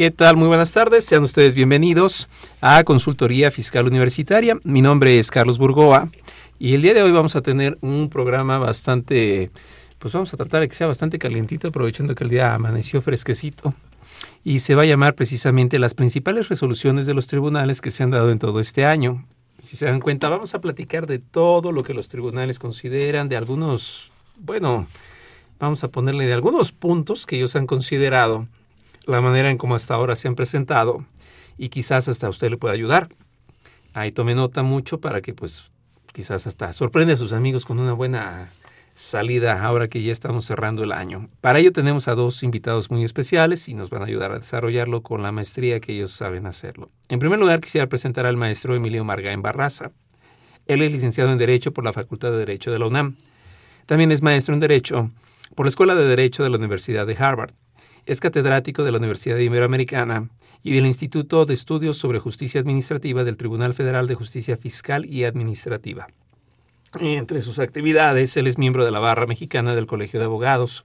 ¿Qué tal? Muy buenas tardes. Sean ustedes bienvenidos a Consultoría Fiscal Universitaria. Mi nombre es Carlos Burgoa y el día de hoy vamos a tener un programa bastante, pues vamos a tratar de que sea bastante calientito, aprovechando que el día amaneció fresquecito. Y se va a llamar precisamente las principales resoluciones de los tribunales que se han dado en todo este año. Si se dan cuenta, vamos a platicar de todo lo que los tribunales consideran, de algunos, bueno, vamos a ponerle de algunos puntos que ellos han considerado la manera en cómo hasta ahora se han presentado y quizás hasta usted le pueda ayudar. Ahí tome nota mucho para que pues quizás hasta sorprenda a sus amigos con una buena salida ahora que ya estamos cerrando el año. Para ello tenemos a dos invitados muy especiales y nos van a ayudar a desarrollarlo con la maestría que ellos saben hacerlo. En primer lugar quisiera presentar al maestro Emilio Margain Barraza. Él es licenciado en Derecho por la Facultad de Derecho de la UNAM. También es maestro en Derecho por la Escuela de Derecho de la Universidad de Harvard. Es catedrático de la Universidad Iberoamericana y del Instituto de Estudios sobre Justicia Administrativa del Tribunal Federal de Justicia Fiscal y Administrativa. Entre sus actividades, él es miembro de la Barra Mexicana del Colegio de Abogados,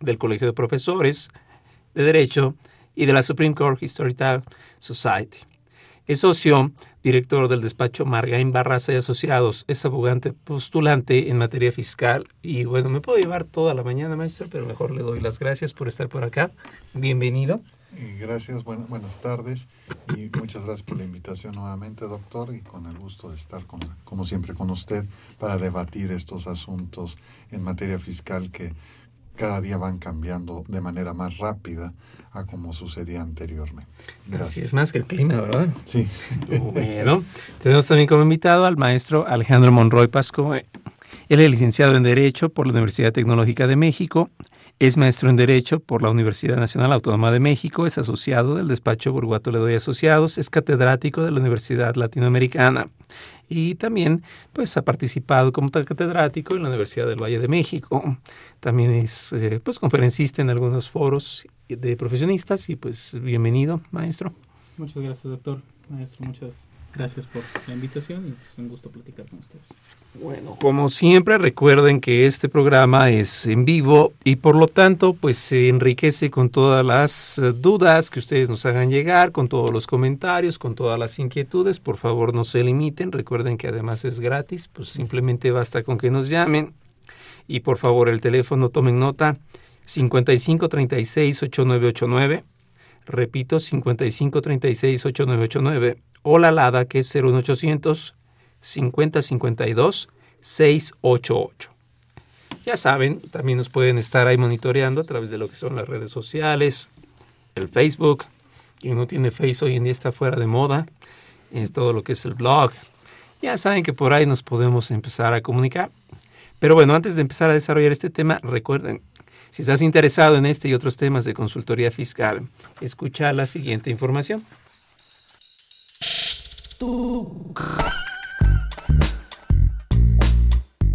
del Colegio de Profesores de Derecho y de la Supreme Court Historical Society. Es socio director del despacho Margain Barraza y Asociados, es abogante postulante en materia fiscal. Y bueno, me puedo llevar toda la mañana, maestro, pero mejor le doy las gracias por estar por acá. Bienvenido. Gracias, buenas, buenas tardes y muchas gracias por la invitación nuevamente, doctor, y con el gusto de estar, con, como siempre, con usted para debatir estos asuntos en materia fiscal que cada día van cambiando de manera más rápida a como sucedía anteriormente. Gracias. Así es más que el clima, ¿verdad? Sí. Bueno, tenemos también como invitado al maestro Alejandro Monroy Pasco. Él es licenciado en Derecho por la Universidad Tecnológica de México, es maestro en Derecho por la Universidad Nacional Autónoma de México, es asociado del despacho Burguato Ledoy Asociados, es catedrático de la Universidad Latinoamericana y también pues ha participado como catedrático en la Universidad del Valle de México. También es eh, pues conferencista en algunos foros de profesionistas y pues bienvenido, maestro. Muchas gracias, doctor. Maestro, muchas gracias por la invitación y un gusto platicar con ustedes. Bueno, como siempre recuerden que este programa es en vivo y por lo tanto pues se enriquece con todas las eh, dudas que ustedes nos hagan llegar, con todos los comentarios, con todas las inquietudes. Por favor no se limiten, recuerden que además es gratis, pues simplemente basta con que nos llamen y por favor el teléfono tomen nota 5536-8989. Repito, 5536-8989. O la LADA, que es 01800 5052 688. Ya saben, también nos pueden estar ahí monitoreando a través de lo que son las redes sociales, el Facebook. Quien no tiene Face hoy en día está fuera de moda. Es todo lo que es el blog. Ya saben que por ahí nos podemos empezar a comunicar. Pero bueno, antes de empezar a desarrollar este tema, recuerden, si estás interesado en este y otros temas de consultoría fiscal, escucha la siguiente información.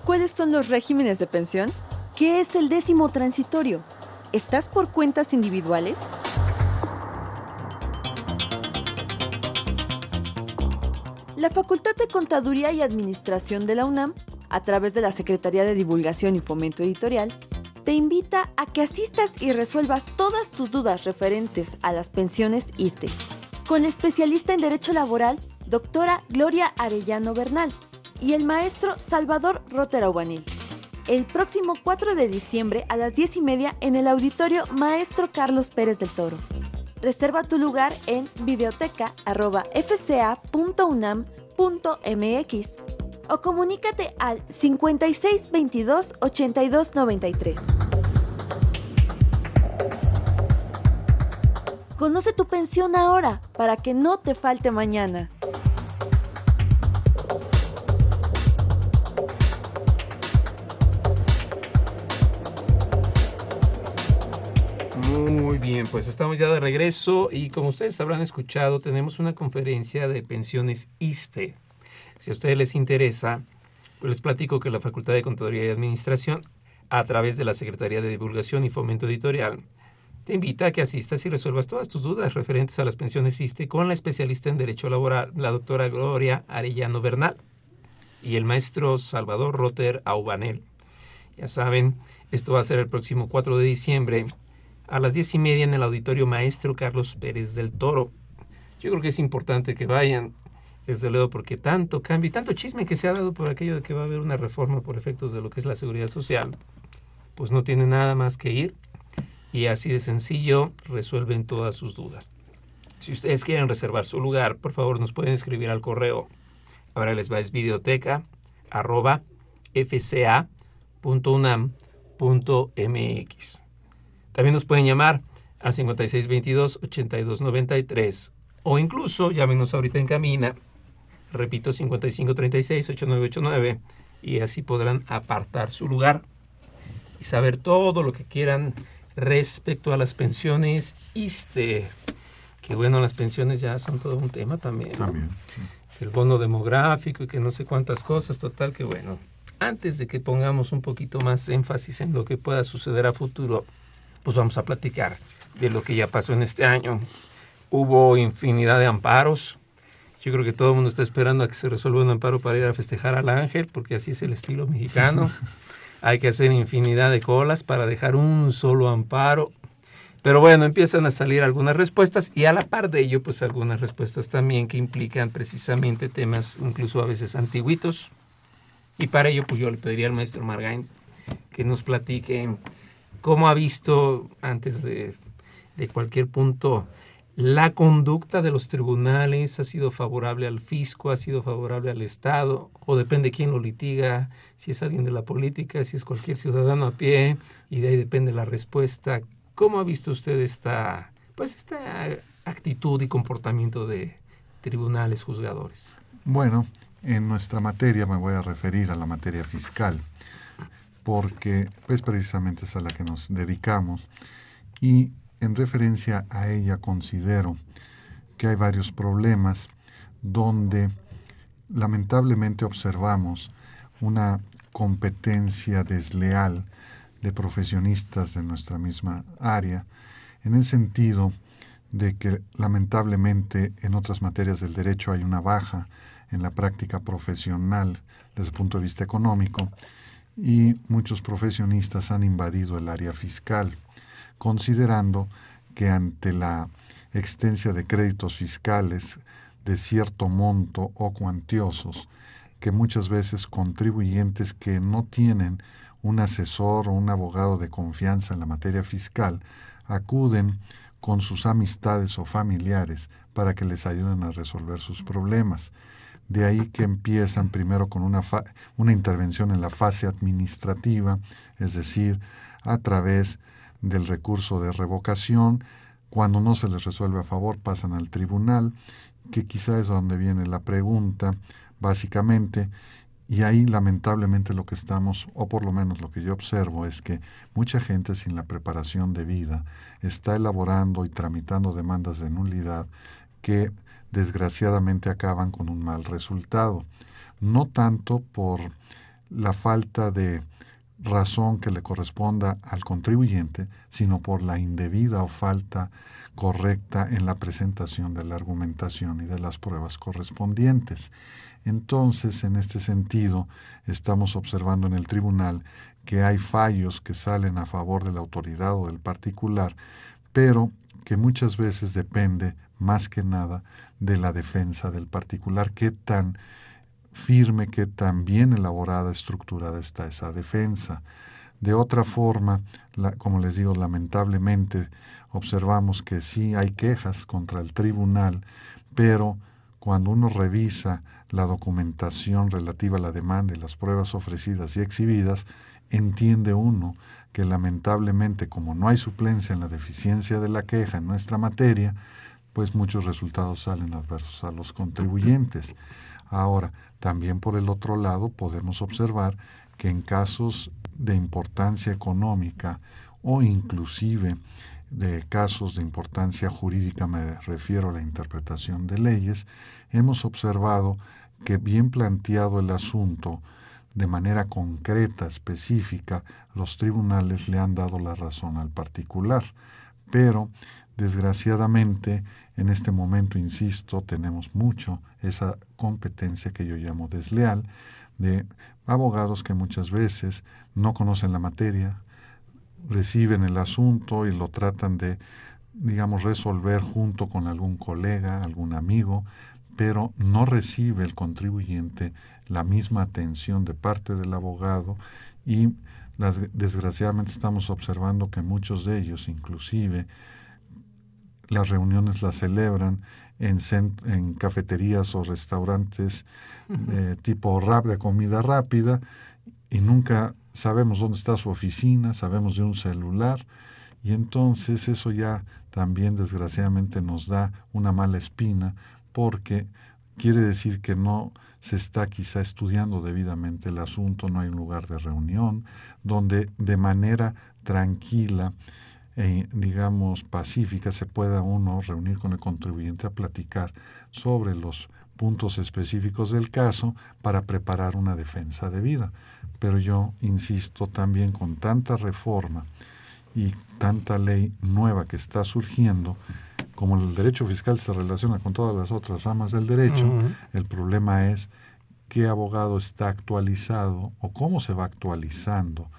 ¿Sabes cuáles son los regímenes de pensión? ¿Qué es el décimo transitorio? ¿Estás por cuentas individuales? La Facultad de Contaduría y Administración de la UNAM, a través de la Secretaría de Divulgación y Fomento Editorial, te invita a que asistas y resuelvas todas tus dudas referentes a las pensiones ISTE, con la especialista en Derecho Laboral, doctora Gloria Arellano Bernal y el maestro Salvador Roteraubanil. El próximo 4 de diciembre a las 10 y media en el auditorio Maestro Carlos Pérez del Toro. Reserva tu lugar en biblioteca.fca.unam.mx o comunícate al 5622 8293. Conoce tu pensión ahora para que no te falte mañana. Muy bien, pues estamos ya de regreso y como ustedes habrán escuchado, tenemos una conferencia de pensiones ISTE. Si a ustedes les interesa, pues les platico que la Facultad de Contaduría y Administración, a través de la Secretaría de Divulgación y Fomento Editorial, te invita a que asistas y resuelvas todas tus dudas referentes a las pensiones ISTE con la especialista en Derecho Laboral, la doctora Gloria Arellano Bernal, y el maestro Salvador Roter Aubanel. Ya saben, esto va a ser el próximo 4 de diciembre a las diez y media en el auditorio Maestro Carlos Pérez del Toro. Yo creo que es importante que vayan, desde luego, porque tanto cambio y tanto chisme que se ha dado por aquello de que va a haber una reforma por efectos de lo que es la seguridad social, pues no tiene nada más que ir y así de sencillo resuelven todas sus dudas. Si ustedes quieren reservar su lugar, por favor nos pueden escribir al correo. Ahora les va es videoteca arroba. También nos pueden llamar al 5622-8293 o incluso llámenos ahorita en camina, repito 5536-8989 y así podrán apartar su lugar y saber todo lo que quieran respecto a las pensiones ISTE. Que bueno, las pensiones ya son todo un tema también. También. El bono demográfico y que no sé cuántas cosas, total que bueno. Antes de que pongamos un poquito más énfasis en lo que pueda suceder a futuro, pues vamos a platicar de lo que ya pasó en este año. Hubo infinidad de amparos. Yo creo que todo el mundo está esperando a que se resuelva un amparo para ir a festejar al ángel, porque así es el estilo mexicano. Hay que hacer infinidad de colas para dejar un solo amparo. Pero bueno, empiezan a salir algunas respuestas y a la par de ello, pues algunas respuestas también que implican precisamente temas incluso a veces antiguitos. Y para ello, pues yo le pediría al maestro Margain que nos platique cómo ha visto antes de, de cualquier punto la conducta de los tribunales ha sido favorable al fisco, ha sido favorable al Estado, o depende quién lo litiga, si es alguien de la política, si es cualquier ciudadano a pie, y de ahí depende la respuesta. ¿Cómo ha visto usted esta, pues esta actitud y comportamiento de tribunales juzgadores? Bueno, en nuestra materia me voy a referir a la materia fiscal, porque pues precisamente es a la que nos dedicamos. Y en referencia a ella considero que hay varios problemas donde lamentablemente observamos una competencia desleal de profesionistas de nuestra misma área, en el sentido de que lamentablemente en otras materias del derecho hay una baja en la práctica profesional desde el punto de vista económico y muchos profesionistas han invadido el área fiscal considerando que ante la extensia de créditos fiscales de cierto monto o cuantiosos, que muchas veces contribuyentes que no tienen un asesor o un abogado de confianza en la materia fiscal acuden con sus amistades o familiares para que les ayuden a resolver sus problemas. De ahí que empiezan primero con una, una intervención en la fase administrativa, es decir, a través del recurso de revocación. Cuando no se les resuelve a favor, pasan al tribunal, que quizá es donde viene la pregunta, básicamente. Y ahí lamentablemente lo que estamos, o por lo menos lo que yo observo, es que mucha gente sin la preparación debida está elaborando y tramitando demandas de nulidad que desgraciadamente acaban con un mal resultado. No tanto por la falta de razón que le corresponda al contribuyente, sino por la indebida o falta correcta en la presentación de la argumentación y de las pruebas correspondientes. Entonces, en este sentido, estamos observando en el tribunal que hay fallos que salen a favor de la autoridad o del particular, pero que muchas veces depende más que nada de la defensa del particular, qué tan firme, qué tan bien elaborada, estructurada está esa defensa. De otra forma, como les digo, lamentablemente observamos que sí hay quejas contra el tribunal, pero cuando uno revisa la documentación relativa a la demanda y las pruebas ofrecidas y exhibidas, entiende uno que lamentablemente como no hay suplencia en la deficiencia de la queja en nuestra materia, pues muchos resultados salen adversos a los contribuyentes. Ahora, también por el otro lado podemos observar que en casos de importancia económica o inclusive de casos de importancia jurídica, me refiero a la interpretación de leyes, hemos observado que bien planteado el asunto, de manera concreta, específica, los tribunales le han dado la razón al particular. Pero, desgraciadamente, en este momento, insisto, tenemos mucho esa competencia que yo llamo desleal de abogados que muchas veces no conocen la materia, reciben el asunto y lo tratan de, digamos, resolver junto con algún colega, algún amigo, pero no recibe el contribuyente la misma atención de parte del abogado y desgraciadamente estamos observando que muchos de ellos, inclusive, las reuniones las celebran en, en cafeterías o restaurantes de tipo rápida, comida rápida, y nunca sabemos dónde está su oficina, sabemos de un celular, y entonces eso ya también desgraciadamente nos da una mala espina porque quiere decir que no se está quizá estudiando debidamente el asunto, no hay un lugar de reunión donde de manera tranquila e digamos pacífica se pueda uno reunir con el contribuyente a platicar sobre los puntos específicos del caso para preparar una defensa debida. Pero yo insisto también con tanta reforma y tanta ley nueva que está surgiendo, como el derecho fiscal se relaciona con todas las otras ramas del derecho, el problema es qué abogado está actualizado o cómo se va actualizando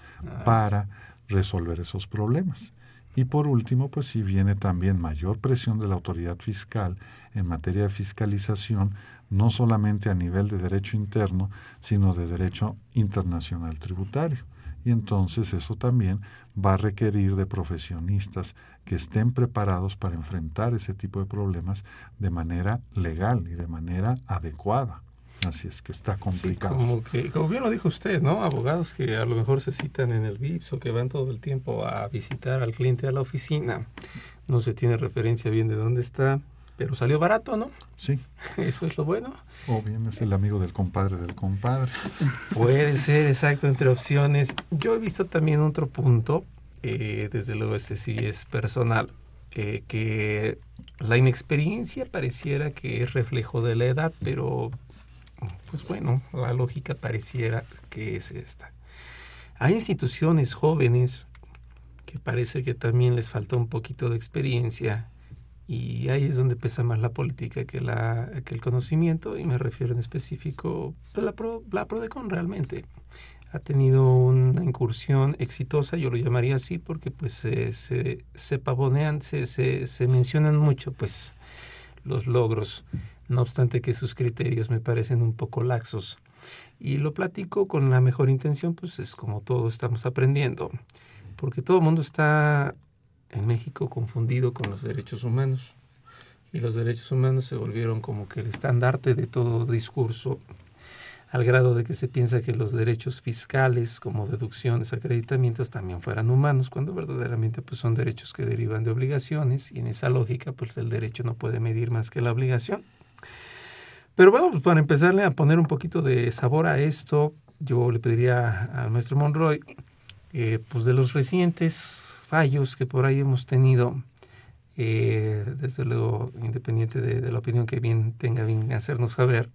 para resolver esos problemas. Y por último, pues si viene también mayor presión de la autoridad fiscal en materia de fiscalización, no solamente a nivel de derecho interno, sino de derecho internacional tributario y entonces eso también va a requerir de profesionistas que estén preparados para enfrentar ese tipo de problemas de manera legal y de manera adecuada. Así es que está complicado. como, que, como bien lo dijo usted, ¿no? Abogados que a lo mejor se citan en el VIPS o que van todo el tiempo a visitar al cliente a la oficina. No se tiene referencia bien de dónde está, pero salió barato, ¿no? Sí. Eso es lo bueno. O bien es el amigo del compadre del compadre. Puede ser, exacto, entre opciones. Yo he visto también otro punto, eh, desde luego este sí es personal, eh, que la inexperiencia pareciera que es reflejo de la edad, pero pues bueno, la lógica pareciera que es esta. Hay instituciones jóvenes que parece que también les falta un poquito de experiencia y ahí es donde pesa más la política que, la, que el conocimiento, y me refiero en específico pues la, Pro, la PRODECON realmente. Ha tenido una incursión exitosa, yo lo llamaría así, porque pues se, se, pavonean, se, se, se mencionan mucho pues los logros, no obstante que sus criterios me parecen un poco laxos. Y lo platico con la mejor intención, pues es como todos estamos aprendiendo, porque todo el mundo está en México confundido con los derechos humanos. Y los derechos humanos se volvieron como que el estandarte de todo discurso, al grado de que se piensa que los derechos fiscales, como deducciones, acreditamientos, también fueran humanos, cuando verdaderamente pues, son derechos que derivan de obligaciones, y en esa lógica pues el derecho no puede medir más que la obligación. Pero bueno, pues para empezarle a poner un poquito de sabor a esto, yo le pediría al maestro Monroy, eh, pues de los recientes fallos que por ahí hemos tenido, eh, desde luego, independiente de, la opinión que bien tenga bien hacernos saber,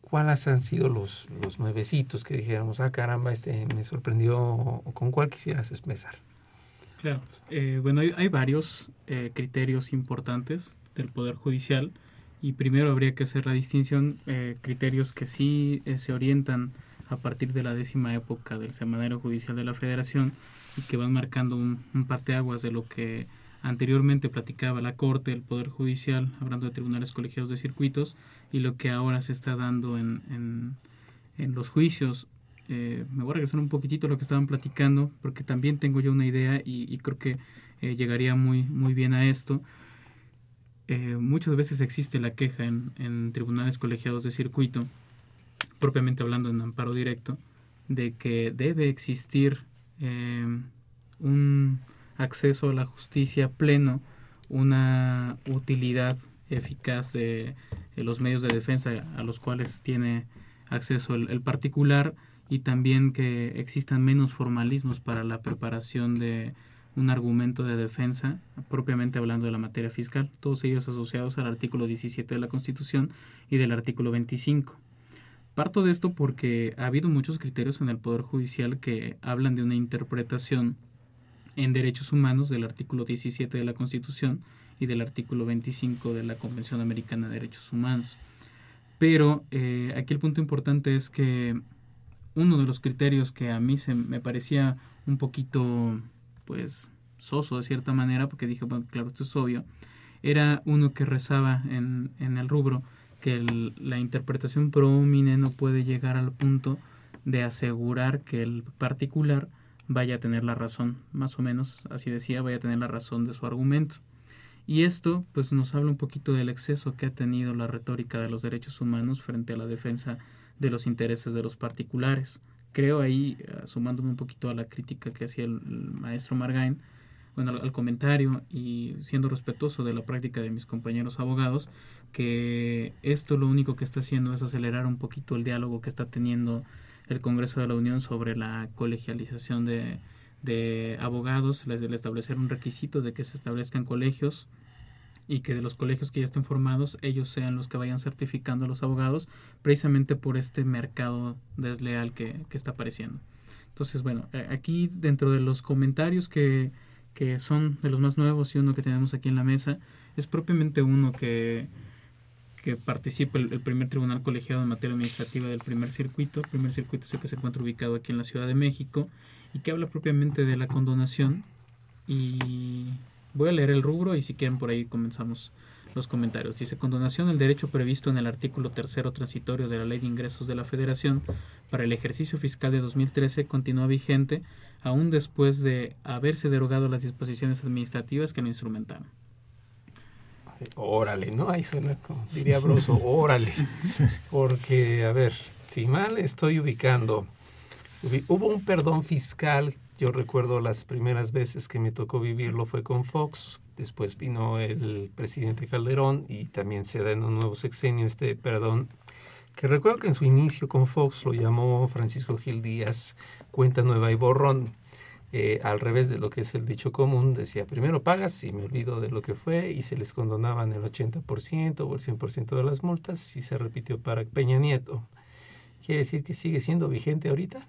cuáles han sido los, los nuevecitos que dijéramos, ah, caramba, este me sorprendió, o con cuál quisieras empezar. Claro, eh, bueno, hay, varios criterios importantes del Poder Judicial y primero habría que hacer la distinción, criterios que sí se orientan a partir de la décima época del Semanario Judicial de la Federación y que van marcando un, parteaguas de lo que anteriormente platicaba la Corte, el Poder Judicial, hablando de tribunales colegiados de circuitos, y lo que ahora se está dando en, en, los juicios. Eh, me voy a regresar un poquitito a lo que estaban platicando, porque también tengo yo una idea y, y creo que eh, llegaría muy, muy bien a esto. Eh, muchas veces existe la queja en, en, tribunales colegiados de circuito, propiamente hablando en amparo directo, de que debe existir un acceso a la justicia pleno, una utilidad eficaz de, los medios de defensa a los cuales tiene acceso el, particular y también que existan menos formalismos para la preparación de un argumento de defensa, propiamente hablando de la materia fiscal, todos ellos asociados al artículo 17 de la Constitución y del artículo 25. Parto de esto porque ha habido muchos criterios en el Poder Judicial que hablan de una interpretación en derechos humanos del artículo 17 de la Constitución y del artículo 25 de la Convención Americana de Derechos Humanos. Pero eh, aquí el punto importante es que uno de los criterios que a mí se me parecía un poquito, pues, soso de cierta manera, porque dije, bueno, claro, esto es obvio, era uno que rezaba en, en el rubro que la interpretación promine no puede llegar al punto de asegurar que el particular vaya a tener la razón, más o menos así decía, vaya a tener la razón de su argumento. Y esto pues nos habla un poquito del exceso que ha tenido la retórica de los derechos humanos frente a la defensa de los intereses de los particulares. Creo ahí, eh, sumándome un poquito a la crítica que hacía el, maestro Margain, bueno, al, comentario y siendo respetuoso de la práctica de mis compañeros abogados, que esto lo único que está haciendo es acelerar un poquito el diálogo que está teniendo el Congreso de la Unión sobre la colegialización de, de abogados, les de establecer un requisito de que se establezcan colegios y que de los colegios que ya estén formados ellos sean los que vayan certificando a los abogados precisamente por este mercado desleal que, que está apareciendo. Entonces, bueno, eh, aquí dentro de los comentarios que, que son de los más nuevos y uno que tenemos aquí en la mesa, es propiamente uno que que participa el, primer tribunal colegiado en materia administrativa del primer circuito. El primer circuito es el que se encuentra ubicado aquí en la Ciudad de México y que habla propiamente de la condonación. Y voy a leer el rubro y si quieren por ahí comenzamos los comentarios. Dice, condonación, el derecho previsto en el artículo tercero transitorio de la Ley de Ingresos de la Federación para el ejercicio fiscal de 2013 continúa vigente aún después de haberse derogado las disposiciones administrativas que lo instrumentaron. Órale, ¿no? Ahí suena como, diría Broso, órale. Porque, a ver, si mal estoy ubicando, hubo un perdón fiscal, yo recuerdo las primeras veces que me tocó vivirlo fue con Fox, después vino el presidente Calderón y también se da en un nuevo sexenio este perdón, que recuerdo que en su inicio con Fox lo llamó Francisco Gil Díaz cuenta nueva y borrón eh, al revés de lo que es el dicho común, decía, primero pagas y me olvido de lo que fue y se les condonaban el 80% o el 100% de las multas y se repitió para Peña Nieto. ¿Quiere decir que sigue siendo vigente ahorita?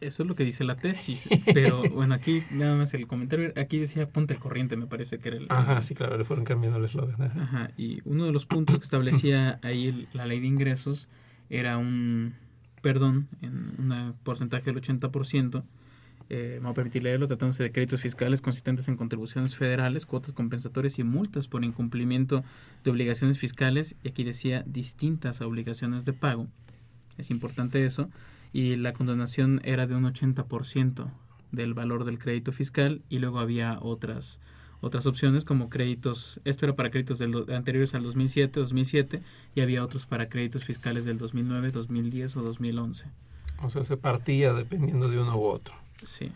Eso es lo que dice la tesis, pero bueno, aquí nada más el comentario, aquí decía ponte al corriente, me parece que era el... Ajá, sí, claro, le fueron cambiando el eslogan. Ajá, y uno de los puntos que establecía ahí la ley de ingresos era un perdón en un porcentaje del 80% eh, me voy a permitir leerlo, tratándose de créditos fiscales consistentes en contribuciones federales, cuotas compensatorias y multas por incumplimiento de obligaciones fiscales, y aquí decía distintas obligaciones de pago, es importante eso, y la condonación era de un 80% del valor del crédito fiscal, y luego había otras otras opciones como créditos, esto era para créditos del, anteriores al 2007, 2007 y había otros para créditos fiscales del 2009, 2010 o 2011. O sea, se partía dependiendo de uno u otro. Sí.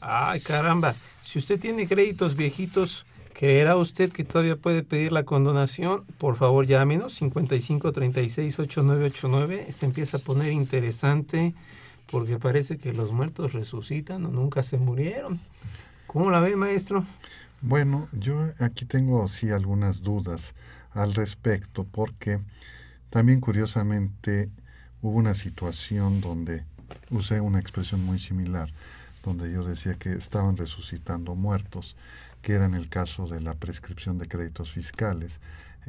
Ay, caramba. Si usted tiene créditos viejitos, ¿creerá usted que todavía puede pedir la condonación? Por favor, llámenos 55 36 8989. Se empieza a poner interesante porque parece que los muertos resucitan o nunca se murieron. ¿Cómo la ve, maestro? Bueno, yo aquí tengo sí algunas dudas al respecto porque también curiosamente hubo una situación donde usé una expresión muy similar donde yo decía que estaban resucitando muertos, que era en el caso de la prescripción de créditos fiscales,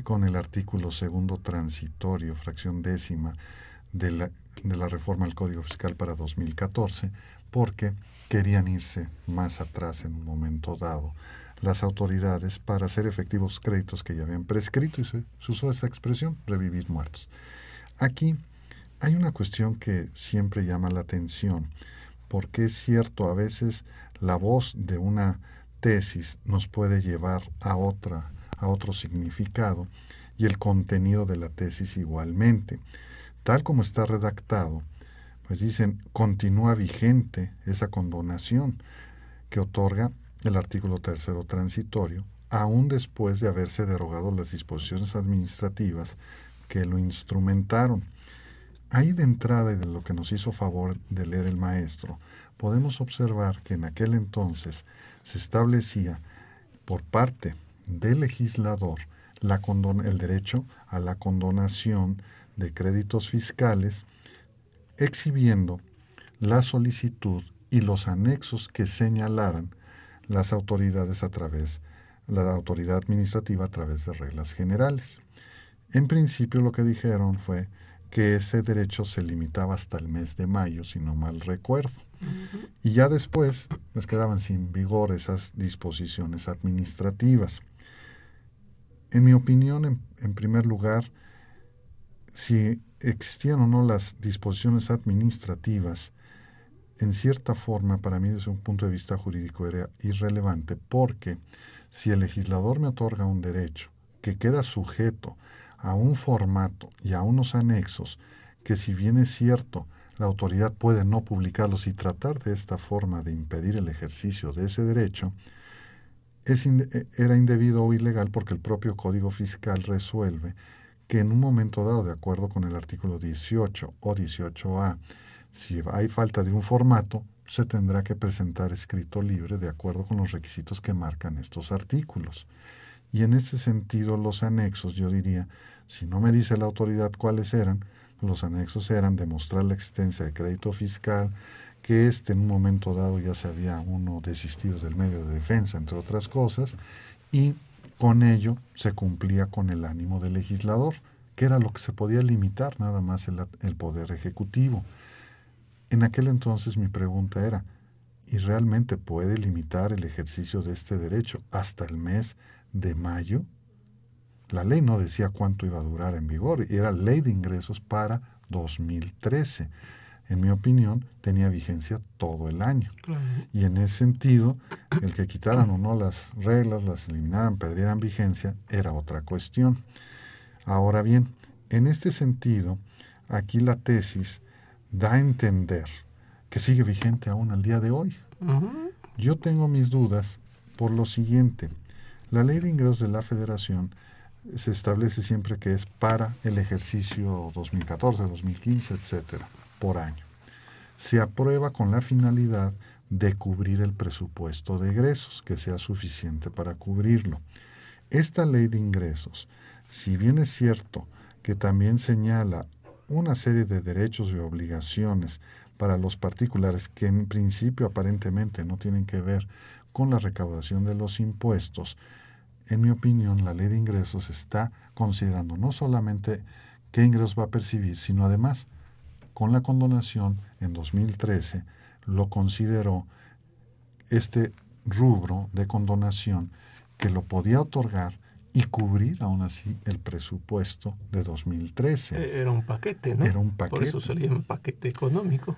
con el artículo segundo transitorio, fracción décima, de la, de la reforma al Código Fiscal para 2014, porque querían irse más atrás en un momento dado. las autoridades para hacer efectivos créditos que ya habían prescrito y se, se usó esa expresión, revivir muertos. Aquí hay una cuestión que siempre llama la atención, porque es cierto, a veces la voz de una tesis nos puede llevar a otra, a otro significado, y el contenido de la tesis igualmente. Tal como está redactado, pues dicen, continúa vigente esa condonación que otorga el artículo tercero transitorio, aún después de haberse derogado las disposiciones administrativas que lo instrumentaron. Ahí de entrada y de lo que nos hizo favor de leer el maestro, podemos observar que en aquel entonces se establecía por parte del legislador la el derecho a la condonación de créditos fiscales, exhibiendo la solicitud y los anexos que señalaran las autoridades a través, la autoridad administrativa a través de reglas generales. En principio lo que dijeron fue que ese derecho se limitaba hasta el mes de mayo, si no mal recuerdo. Y ya después les quedaban sin vigor esas disposiciones administrativas. En mi opinión, en, en primer lugar, si existían o no las disposiciones administrativas, en cierta forma, para mí desde un punto de vista jurídico era irrelevante, porque si el legislador me otorga un derecho que queda sujeto a un formato y a unos anexos, que si bien es cierto, la autoridad puede no publicarlos y tratar de esta forma de impedir el ejercicio de ese derecho, es e, era indebido o ilegal porque el propio Código Fiscal resuelve que en un momento dado, de acuerdo con el artículo 18 o 18A, si hay falta de un formato, se tendrá que presentar escrito libre de acuerdo con los requisitos que marcan estos artículos. Y en este sentido, los anexos, yo diría, si no me dice la autoridad cuáles eran, los anexos eran demostrar la existencia de crédito fiscal, que este en un momento dado ya se había uno desistido del medio de defensa, entre otras cosas, y con ello se cumplía con el ánimo del legislador, que era lo que se podía limitar nada más el, el poder ejecutivo. En aquel entonces mi pregunta era, ¿y realmente puede limitar el ejercicio de este derecho hasta el mes de mayo? La ley no decía cuánto iba a durar en vigor y era ley de ingresos para 2013. En mi opinión, tenía vigencia todo el año. Y en ese sentido, el que quitaran o no las reglas, las eliminaran, perdieran vigencia, era otra cuestión. Ahora bien, en este sentido, aquí la tesis da a entender que sigue vigente aún al día de hoy. Yo tengo mis dudas por lo siguiente. La ley de ingresos de la federación se establece siempre que es para el ejercicio 2014, 2015, etcétera, por año. Se aprueba con la finalidad de cubrir el presupuesto de egresos, que sea suficiente para cubrirlo. Esta ley de ingresos, si bien es cierto que también señala una serie de derechos y obligaciones para los particulares que en principio aparentemente no tienen que ver con la recaudación de los impuestos, en mi opinión la ley de ingresos está considerando no solamente qué ingresos va a percibir, sino además con la condonación en 2013 lo consideró este rubro de condonación que lo podía otorgar y cubrir aún así el presupuesto de 2013. E-, era un paquete, ¿no? Era un paquete. Por eso se le llama paquete económico.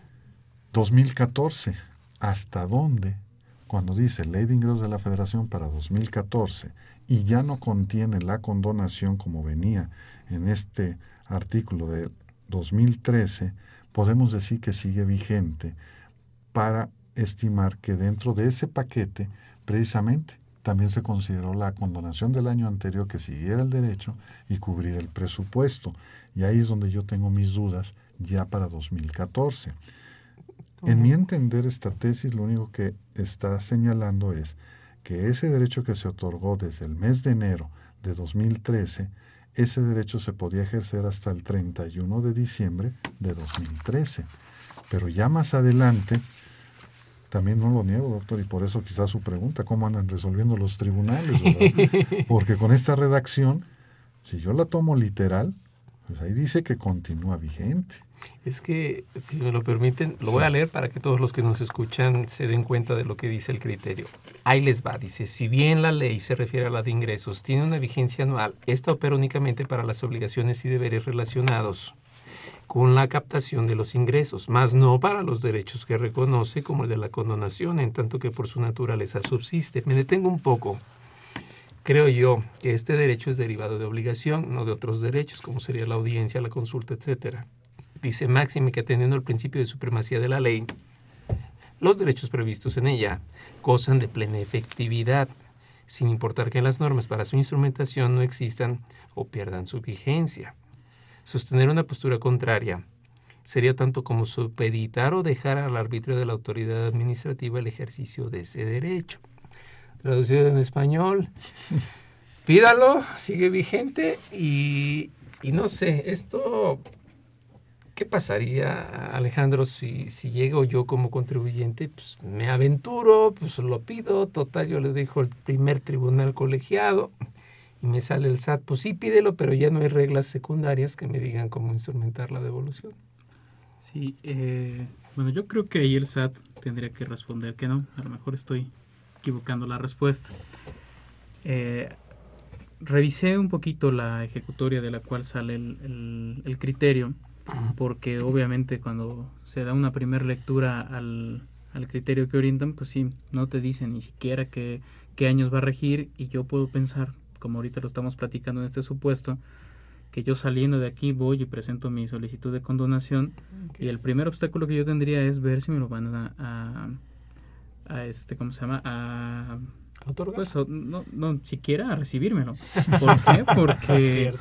2014, ¿hasta dónde? Cuando dice Ley de Ingresos de la Federación para 2014 y ya no contiene la condonación como venía en este artículo de 2013, podemos decir que sigue vigente para estimar que dentro de ese paquete, precisamente, también se consideró la condonación del año anterior que siguiera el derecho y cubrir el presupuesto. Y ahí es donde yo tengo mis dudas ya para 2014. En mi entender, esta tesis lo único que está señalando es que ese derecho que se otorgó desde el mes de enero de 2013, ese derecho se podía ejercer hasta el 31 de diciembre de 2013. Pero ya más adelante, también no lo niego, doctor, y por eso quizás su pregunta, ¿cómo andan resolviendo los tribunales? Porque con esta redacción, si yo la tomo literal, pues ahí dice que continúa vigente. Es que, si me lo permiten, lo voy a leer para que todos los que nos escuchan se den cuenta de lo que dice el criterio. Ahí les va, dice, si bien la ley se refiere a la de ingresos, tiene una vigencia anual, esta opera únicamente para las obligaciones y deberes relacionados con la captación de los ingresos, más no para los derechos que reconoce como el de la condonación, en tanto que por su naturaleza subsiste. Me detengo un poco. Creo yo que este derecho es derivado de obligación, no de otros derechos, como sería la audiencia, la consulta, etcétera dice Máxime que atendiendo al principio de supremacía de la ley, los derechos previstos en ella gozan de plena efectividad, sin importar que las normas para su instrumentación no existan o pierdan su vigencia. Sostener una postura contraria sería tanto como supeditar o dejar al arbitrio de la autoridad administrativa el ejercicio de ese derecho. Traducido en español, pídalo, sigue vigente y, y no sé, esto ¿Qué pasaría, Alejandro, si, si llego yo como contribuyente? Pues me aventuro, pues lo pido, total, yo le dejo el primer tribunal colegiado y me sale el SAT, pues sí, pídelo, pero ya no hay reglas secundarias que me digan cómo instrumentar la devolución. Sí, eh, bueno, yo creo que ahí el SAT tendría que responder que no, a lo mejor estoy equivocando la respuesta. Eh, revisé un poquito la ejecutoria de la cual sale el, el criterio porque obviamente cuando se da una primera lectura al, al, criterio que orientan, pues sí, no te dicen ni siquiera qué, qué años va a regir. Y yo puedo pensar, como ahorita lo estamos platicando en este supuesto, que yo saliendo de aquí voy y presento mi solicitud de condonación. Y el primer obstáculo que yo tendría es ver si me lo van a, a, a este, ¿cómo se llama? A pues, no, no siquiera a recibírmelo. ¿Por qué? Porque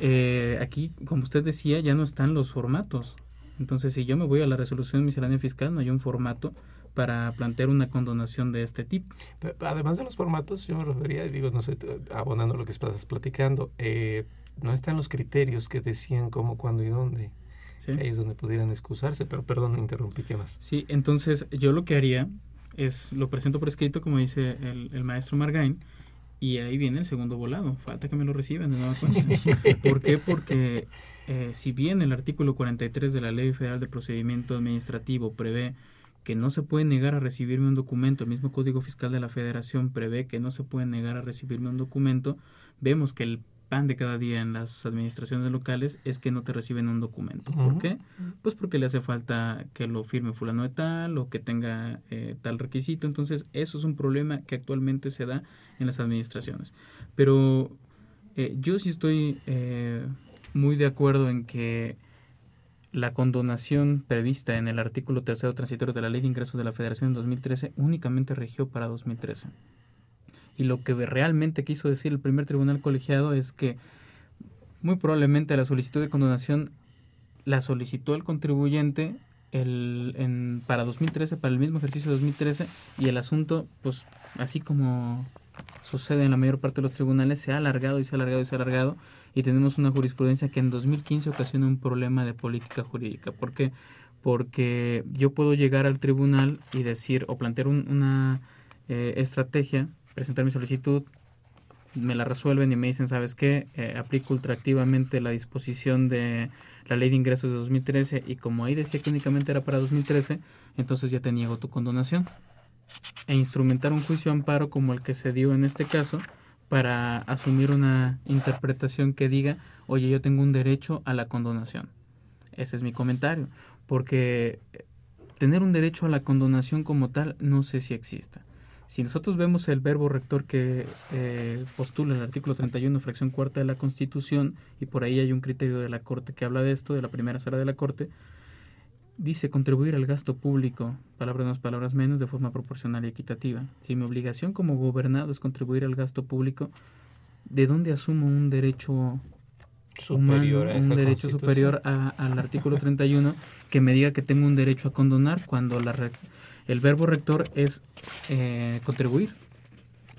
eh, aquí, como usted decía, ya no están los formatos. Entonces, si yo me voy a la resolución miscelánea fiscal, no hay un formato para plantear una condonación de este tipo. además de los formatos, yo me refería, digo, no sé, abonando lo que estás platicando, eh, no están los criterios que decían cómo, cuándo y dónde. Ahí es donde pudieran excusarse, pero perdón, interrumpí, ¿qué más? Sí, entonces yo lo que haría es lo presento por escrito, como dice el, maestro Margain, y ahí viene el segundo volado. Falta que me lo reciban de nueva cuenta. ¿Por qué? Porque eh, si bien el artículo 43 de la Ley Federal de Procedimiento Administrativo prevé que no se puede negar a recibirme un documento, el mismo Código Fiscal de la Federación prevé que no se puede negar a recibirme un documento, vemos que el pan de cada día en las administraciones locales es que no te reciben un documento. ¿Por qué? Pues porque le hace falta que lo firme fulano de tal o que tenga eh, tal requisito. Entonces, eso es un problema que actualmente se da en las administraciones. Pero eh, yo sí estoy eh, muy de acuerdo en que la condonación prevista en el artículo tercero transitorio de la Ley de Ingresos de la Federación en 2013 únicamente regió para 2013. Y lo que realmente quiso decir el primer tribunal colegiado es que muy probablemente la solicitud de condonación la solicitó el contribuyente el, en, para 2013, para el mismo ejercicio de 2013, y el asunto, pues así como sucede en la mayor parte de los tribunales, se ha alargado y se ha alargado y se ha alargado, y tenemos una jurisprudencia que en 2015 ocasiona un problema de política jurídica. ¿Por qué? Porque yo puedo llegar al tribunal y decir o plantear una eh, estrategia presentar mi solicitud, me la resuelven y me dicen, ¿sabes qué? Eh, aplico ultraactivamente la disposición de la ley de ingresos de 2013 y como ahí decía que únicamente era para 2013, entonces ya te niego tu condonación. E instrumentar un juicio amparo como el que se dio en este caso para asumir una interpretación que diga, oye, yo tengo un derecho a la condonación. Ese es mi comentario, porque tener un derecho a la condonación como tal no sé si exista. Si nosotros vemos el verbo rector que eh, postula el artículo 31, fracción cuarta de la Constitución, y por ahí hay un criterio de la Corte que habla de esto, de la primera sala de la Corte, dice contribuir al gasto público, palabras más, palabras menos, de forma proporcional y equitativa. Si mi obligación como gobernado es contribuir al gasto público, ¿de dónde asumo un derecho superior un derecho superior al artículo 31 que me diga que tengo un derecho a condonar cuando la el verbo rector es eh, contribuir.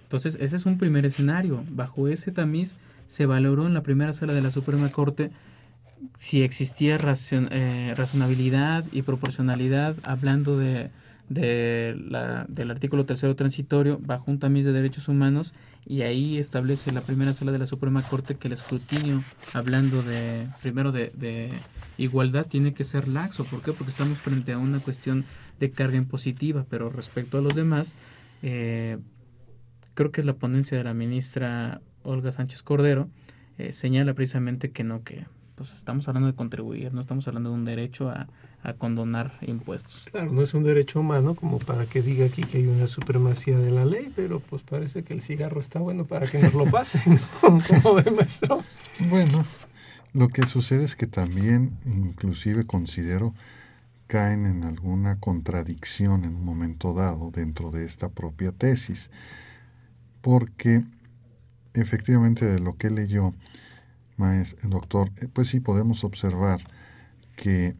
Entonces, ese es un primer escenario. Bajo ese tamiz se valoró en la primera sala de la Suprema Corte si existía eh, razonabilidad y proporcionalidad hablando de, de la, del artículo tercero transitorio bajo un tamiz de derechos humanos y ahí establece la primera sala de la Suprema Corte que el escrutinio, hablando de primero de, de igualdad, tiene que ser laxo. ¿Por qué? Porque estamos frente a una cuestión de carga impositiva, pero respecto a los demás, eh, creo que es la ponencia de la ministra Olga Sánchez Cordero, eh, señala precisamente que no, que pues estamos hablando de contribuir, no estamos hablando de un derecho a, a, condonar impuestos. Claro, no es un derecho humano como para que diga aquí que hay una supremacía de la ley, pero pues parece que el cigarro está bueno para que nos lo pasen, ¿Cómo ve, maestro? Bueno, lo que sucede es que también, inclusive considero, caen en alguna contradicción en un momento dado dentro de esta propia tesis, porque efectivamente de lo que leyó, maestro, doctor, eh, pues sí podemos observar que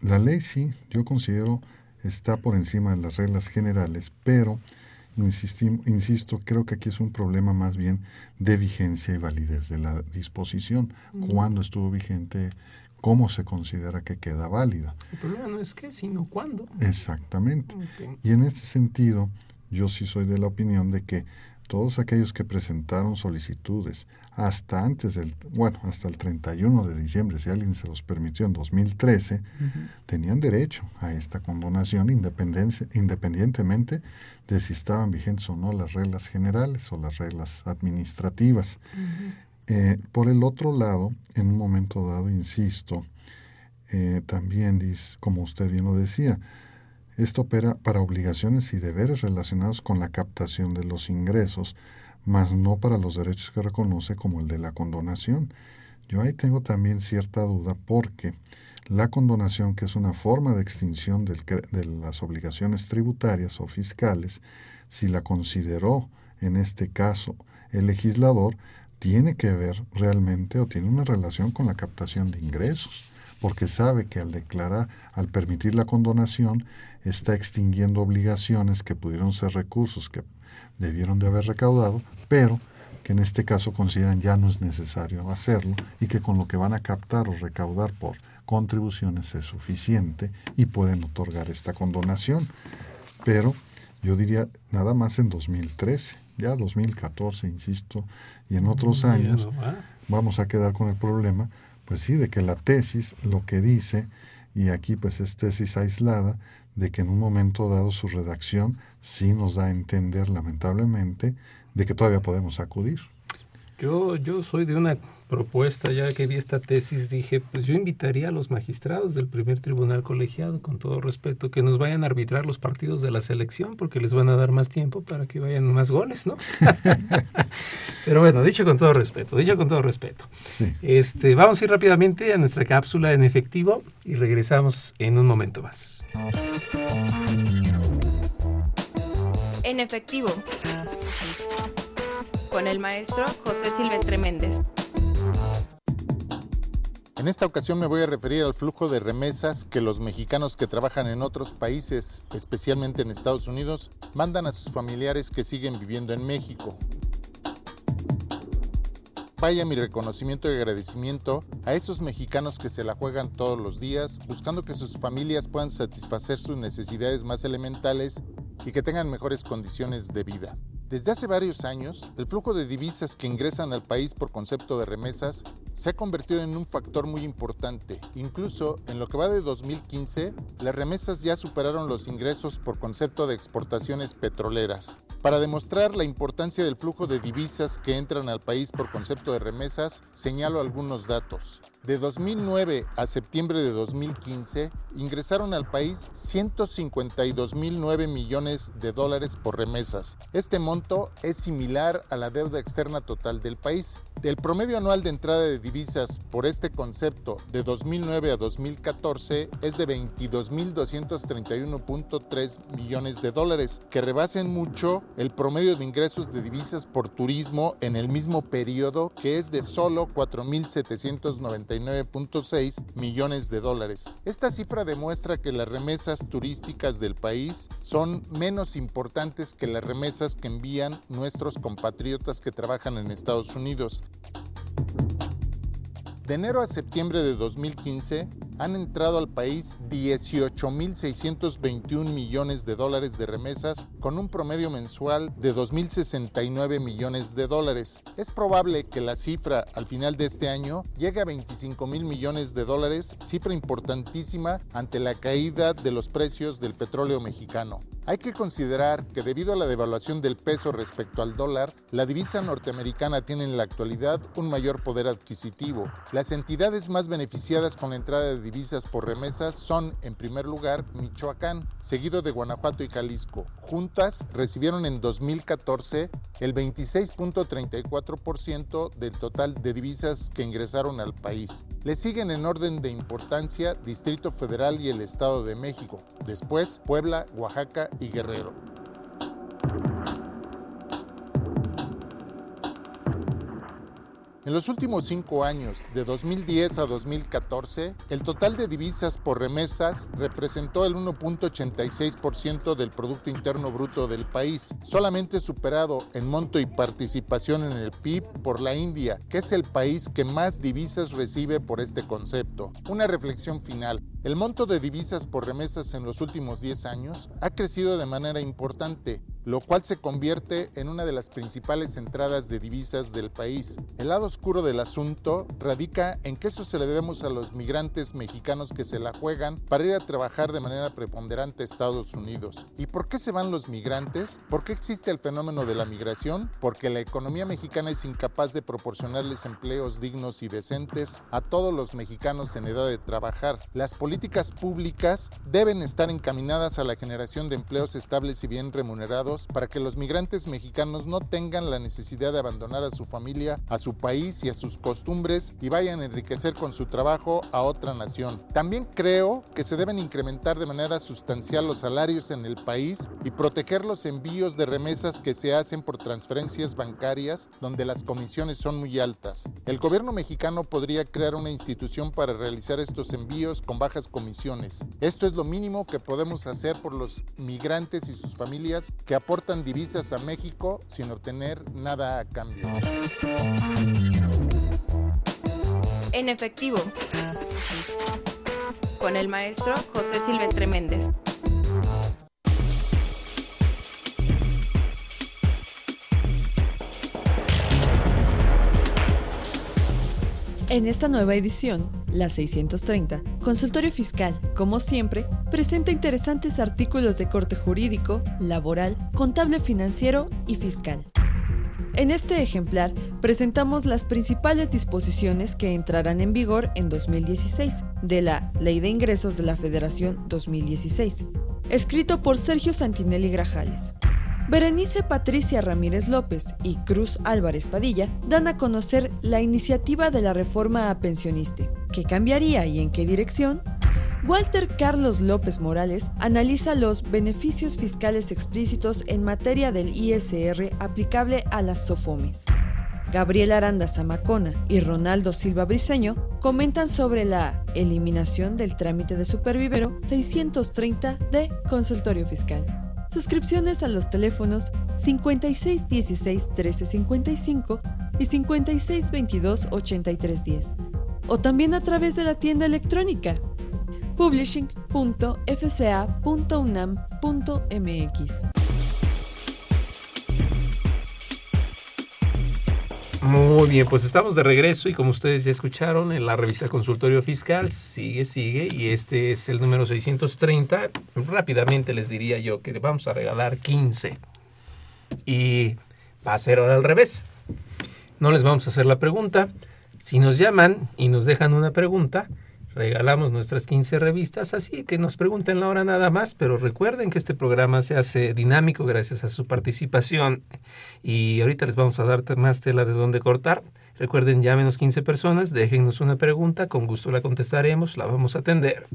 la ley sí, yo considero, está por encima de las reglas generales, pero insisto, creo que aquí es un problema más bien de vigencia y validez de la disposición. ¿Cuándo estuvo vigente? ¿Cómo se considera que queda válida? El problema no es qué, sino cuándo. Exactamente. Y en este sentido, yo sí soy de la opinión de que todos aquellos que presentaron solicitudes hasta antes del, bueno, hasta el 31 de diciembre, si alguien se los permitió en 2013, tenían derecho a esta condonación independientemente de si estaban vigentes o no las reglas generales o las reglas administrativas. Eh, por el otro lado, en un momento dado, insisto, eh, también, como usted bien lo decía, esto opera para obligaciones y deberes relacionados con la captación de los ingresos, mas no para los derechos que reconoce como el de la condonación. Yo ahí tengo también cierta duda porque la condonación, que es una forma de extinción de las obligaciones tributarias o fiscales, si la consideró en este caso el legislador, tiene que ver realmente o tiene una relación con la captación de ingresos, porque sabe que al declarar, al permitir la condonación, está extinguiendo obligaciones que pudieron ser recursos que debieron de haber recaudado, pero que en este caso consideran ya no es necesario hacerlo y que con lo que van a captar o recaudar por contribuciones es suficiente y pueden otorgar esta condonación. Pero yo diría nada más en 2013, ya 2014, insisto, y en otros años vamos a quedar con el problema, pues sí, de que la tesis lo que dice, y aquí pues es tesis aislada, de que en un momento dado su redacción sí nos da a entender, lamentablemente, de que todavía podemos acudir. Yo, yo soy de una propuesta, ya que vi esta tesis, dije, pues yo invitaría a los magistrados del primer tribunal colegiado, con todo respeto, que nos vayan a arbitrar los partidos de la selección, porque les van a dar más tiempo para que vayan más goles, ¿no? Pero bueno, dicho con todo respeto, dicho con todo respeto. Sí. Este, vamos a ir rápidamente a nuestra cápsula en efectivo y regresamos en un momento más. En efectivo con el maestro José Silvestre Méndez. En esta ocasión me voy a referir al flujo de remesas que los mexicanos que trabajan en otros países, especialmente en Estados Unidos, mandan a sus familiares que siguen viviendo en México. Vaya mi reconocimiento y agradecimiento a esos mexicanos que se la juegan todos los días, buscando que sus familias puedan satisfacer sus necesidades más elementales y que tengan mejores condiciones de vida. Desde hace varios años, el flujo de divisas que ingresan al país por concepto de remesas se ha convertido en un factor muy importante. Incluso en lo que va de 2015, las remesas ya superaron los ingresos por concepto de exportaciones petroleras. Para demostrar la importancia del flujo de divisas que entran al país por concepto de remesas, señalo algunos datos. De 2009 a septiembre de 2015, ingresaron al país 152.009 millones de dólares por remesas. Este monto es similar a la deuda externa total del país. El promedio anual de entrada de divisas por este concepto de 2009 a 2014 es de 22.231.3 millones de dólares, que rebasen mucho el promedio de ingresos de divisas por turismo en el mismo periodo, que es de solo 4.799.6 millones de dólares. Esta cifra demuestra que las remesas turísticas del país son menos importantes que las remesas que envían nuestros compatriotas que trabajan en Estados Unidos. thank you De enero a septiembre de 2015, han entrado al país 18.621 millones de dólares de remesas con un promedio mensual de 2.069 millones de dólares. Es probable que la cifra al final de este año llegue a 25 mil millones de dólares, cifra importantísima ante la caída de los precios del petróleo mexicano. Hay que considerar que debido a la devaluación del peso respecto al dólar, la divisa norteamericana tiene en la actualidad un mayor poder adquisitivo. Las entidades más beneficiadas con la entrada de divisas por remesas son, en primer lugar, Michoacán, seguido de Guanajuato y Jalisco. Juntas recibieron en 2014 el 26.34% del total de divisas que ingresaron al país. Le siguen en orden de importancia Distrito Federal y el Estado de México. Después, Puebla, Oaxaca y Guerrero. En los últimos cinco años, de 2010 a 2014, el total de divisas por remesas representó el 1.86% del Producto Interno Bruto del país, solamente superado en monto y participación en el PIB por la India, que es el país que más divisas recibe por este concepto. Una reflexión final. El monto de divisas por remesas en los últimos 10 años ha crecido de manera importante, lo cual se convierte en una de las principales entradas de divisas del país. El lado oscuro del asunto radica en que eso se le debemos a los migrantes mexicanos que se la juegan para ir a trabajar de manera preponderante a Estados Unidos. ¿Y por qué se van los migrantes? ¿Por qué existe el fenómeno de la migración? Porque la economía mexicana es incapaz de proporcionarles empleos dignos y decentes a todos los mexicanos en edad de trabajar. Las políticas públicas deben estar encaminadas a la generación de empleos estables y bien remunerados para que los migrantes mexicanos no tengan la necesidad de abandonar a su familia, a su país y a sus costumbres y vayan a enriquecer con su trabajo a otra nación. También creo que se deben incrementar de manera sustancial los salarios en el país y proteger los envíos de remesas que se hacen por transferencias bancarias donde las comisiones son muy altas. El gobierno mexicano podría crear una institución para realizar estos envíos con bajas comisiones. Esto es lo mínimo que podemos hacer por los migrantes y sus familias que aportan divisas a México sin obtener nada a cambio. En efectivo. Con el maestro José Silvestre Méndez. En esta nueva edición, la 630, Consultorio Fiscal, como siempre, presenta interesantes artículos de corte jurídico, laboral, contable financiero y fiscal. En este ejemplar presentamos las principales disposiciones que entrarán en vigor en 2016 de la Ley de Ingresos de la Federación 2016, escrito por Sergio Santinelli Grajales. Berenice Patricia Ramírez López y Cruz Álvarez Padilla dan a conocer la iniciativa de la reforma a pensioniste. ¿Qué cambiaría y en qué dirección? Walter Carlos López Morales analiza los beneficios fiscales explícitos en materia del ISR aplicable a las SOFOMES. Gabriel Aranda Zamacona y Ronaldo Silva Briceño comentan sobre la eliminación del trámite de supervivero 630 de consultorio fiscal. Suscripciones a los teléfonos 5616 1355 y 5622 8310 o también a través de la tienda electrónica publishing.fca.unam.mx. Muy bien, pues estamos de regreso y como ustedes ya escucharon en la revista Consultorio Fiscal, sigue, sigue y este es el número 630. Rápidamente les diría yo que vamos a regalar 15 y va a ser ahora al revés. No les vamos a hacer la pregunta. Si nos llaman y nos dejan una pregunta, regalamos nuestras 15 revistas, así que nos pregunten la hora nada más, pero recuerden que este programa se hace dinámico gracias a su participación y ahorita les vamos a dar más tela de dónde cortar. Recuerden, llámenos 15 personas, déjennos una pregunta, con gusto la contestaremos, la vamos a atender.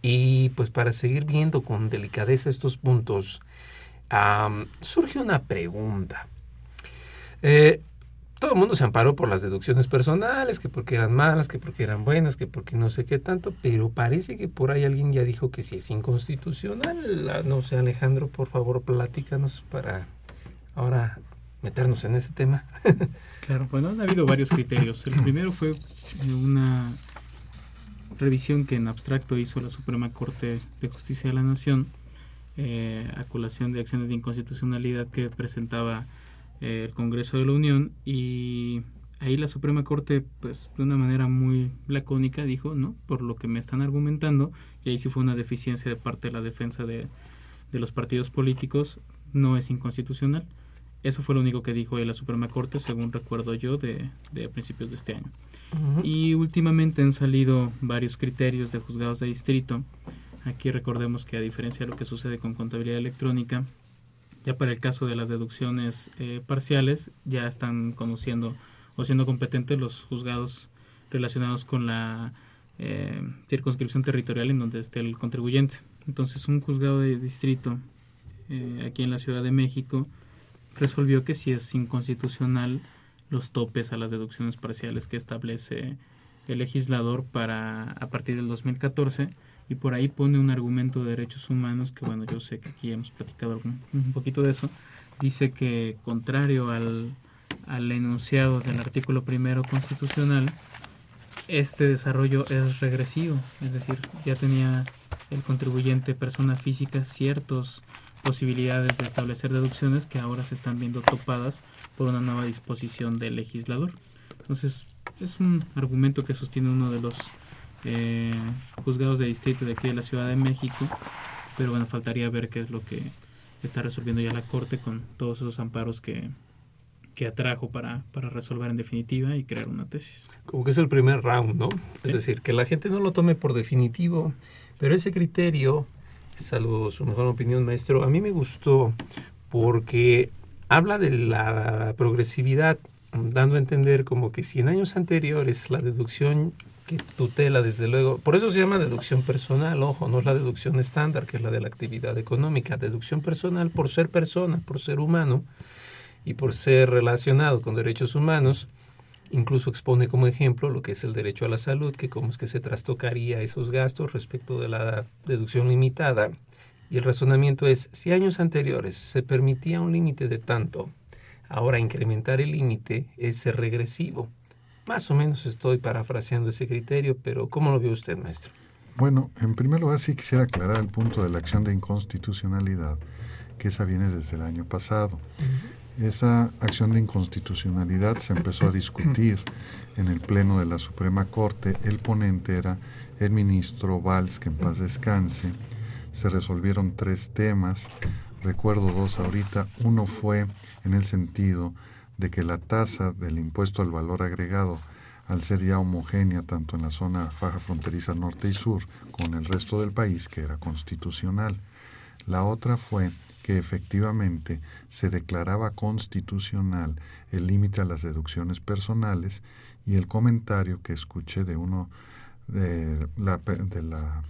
Y pues para seguir viendo con delicadeza estos puntos, surge una pregunta. Eh, todo el mundo se amparó por las deducciones personales, que porque eran malas, que porque eran buenas, que porque no sé qué tanto, pero parece que por ahí alguien ya dijo que si es inconstitucional. No sé, Alejandro, por favor, platícanos para ahora meternos en ese tema. claro, bueno, ha habido varios criterios. El primero fue una revisión que en abstracto hizo la Suprema Corte de Justicia de la Nación, eh, aculación de acciones de inconstitucionalidad que presentaba eh, el Congreso de la Unión y ahí la Suprema Corte, pues de una manera muy lacónica dijo, ¿no? Por lo que me están argumentando, y ahí sí fue una deficiencia de parte de la defensa de, de los partidos políticos, no es inconstitucional. Eso fue lo único que dijo la Suprema Corte, según recuerdo yo, de, de principios de este año. Y últimamente han salido varios criterios de juzgados de distrito. Aquí recordemos que a diferencia de lo que sucede con contabilidad electrónica, ya para el caso de las deducciones eh, parciales, ya están conociendo o siendo competentes los juzgados relacionados con la eh, circunscripción territorial en donde esté el contribuyente. Entonces, un juzgado de distrito eh, aquí en la Ciudad de México resolvió que si es inconstitucional los topes a las deducciones parciales que establece el legislador para a partir del 2014 y por ahí pone un argumento de derechos humanos que bueno yo sé que aquí hemos platicado un poquito de eso dice que contrario al, al enunciado del artículo primero constitucional este desarrollo es regresivo es decir ya tenía el contribuyente persona física ciertos posibilidades de establecer deducciones que ahora se están viendo topadas por una nueva disposición del legislador. Entonces, es un argumento que sostiene uno de los eh, juzgados de distrito de aquí de la Ciudad de México, pero bueno, faltaría ver qué es lo que está resolviendo ya la Corte con todos esos amparos que, que atrajo para, para resolver en definitiva y crear una tesis. Como que es el primer round, ¿no? Es decir, que la gente no lo tome por definitivo, pero ese criterio salvo su mejor opinión, maestro. A mí me gustó porque habla de la progresividad, dando a entender como que si en años anteriores la deducción que tutela, desde luego, por eso se llama deducción personal, ojo, no es la deducción estándar, que es la de la actividad económica, deducción personal por ser persona, por ser humano y por ser relacionado con derechos humanos, Incluso expone como ejemplo lo que es el derecho a la salud, que cómo es que se trastocaría esos gastos respecto de la deducción limitada. Y el razonamiento es, si años anteriores se permitía un límite de tanto, ahora incrementar el límite es ser regresivo. Más o menos estoy parafraseando ese criterio, pero ¿cómo lo ve usted, maestro? Bueno, en primer lugar sí quisiera aclarar el punto de la acción de inconstitucionalidad, que esa viene desde el año pasado. Esa acción de inconstitucionalidad se empezó a discutir en el Pleno de la Suprema Corte. El ponente era el ministro Valls, que en paz descanse. Se resolvieron tres temas. Recuerdo dos ahorita. Uno fue en el sentido de que la tasa del impuesto al valor agregado, al ser ya homogénea tanto en la zona faja fronteriza norte y sur con el resto del país, que era constitucional. La otra fue que efectivamente se declaraba constitucional el límite a las deducciones personales y el comentario que escuché de uno de la, de la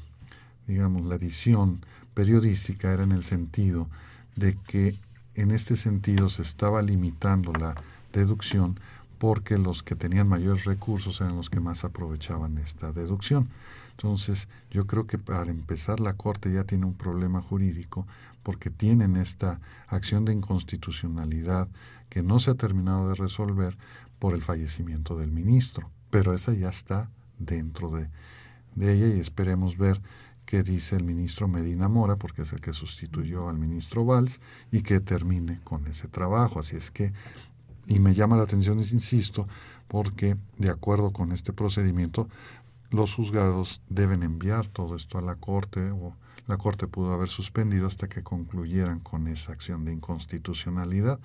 digamos la edición periodística era en el sentido de que en este sentido se estaba limitando la deducción porque los que tenían mayores recursos eran los que más aprovechaban esta deducción. Entonces, yo creo que para empezar la Corte ya tiene un problema jurídico porque tienen esta acción de inconstitucionalidad que no se ha terminado de resolver por el fallecimiento del ministro, pero esa ya está dentro de, de ella y esperemos ver qué dice el ministro Medina Mora, porque es el que sustituyó al ministro Valls, y que termine con ese trabajo. Así es que, y me llama la atención, insisto, porque de acuerdo con este procedimiento, los juzgados deben enviar todo esto a la Corte o la Corte pudo haber suspendido hasta que concluyeran con esa acción de inconstitucionalidad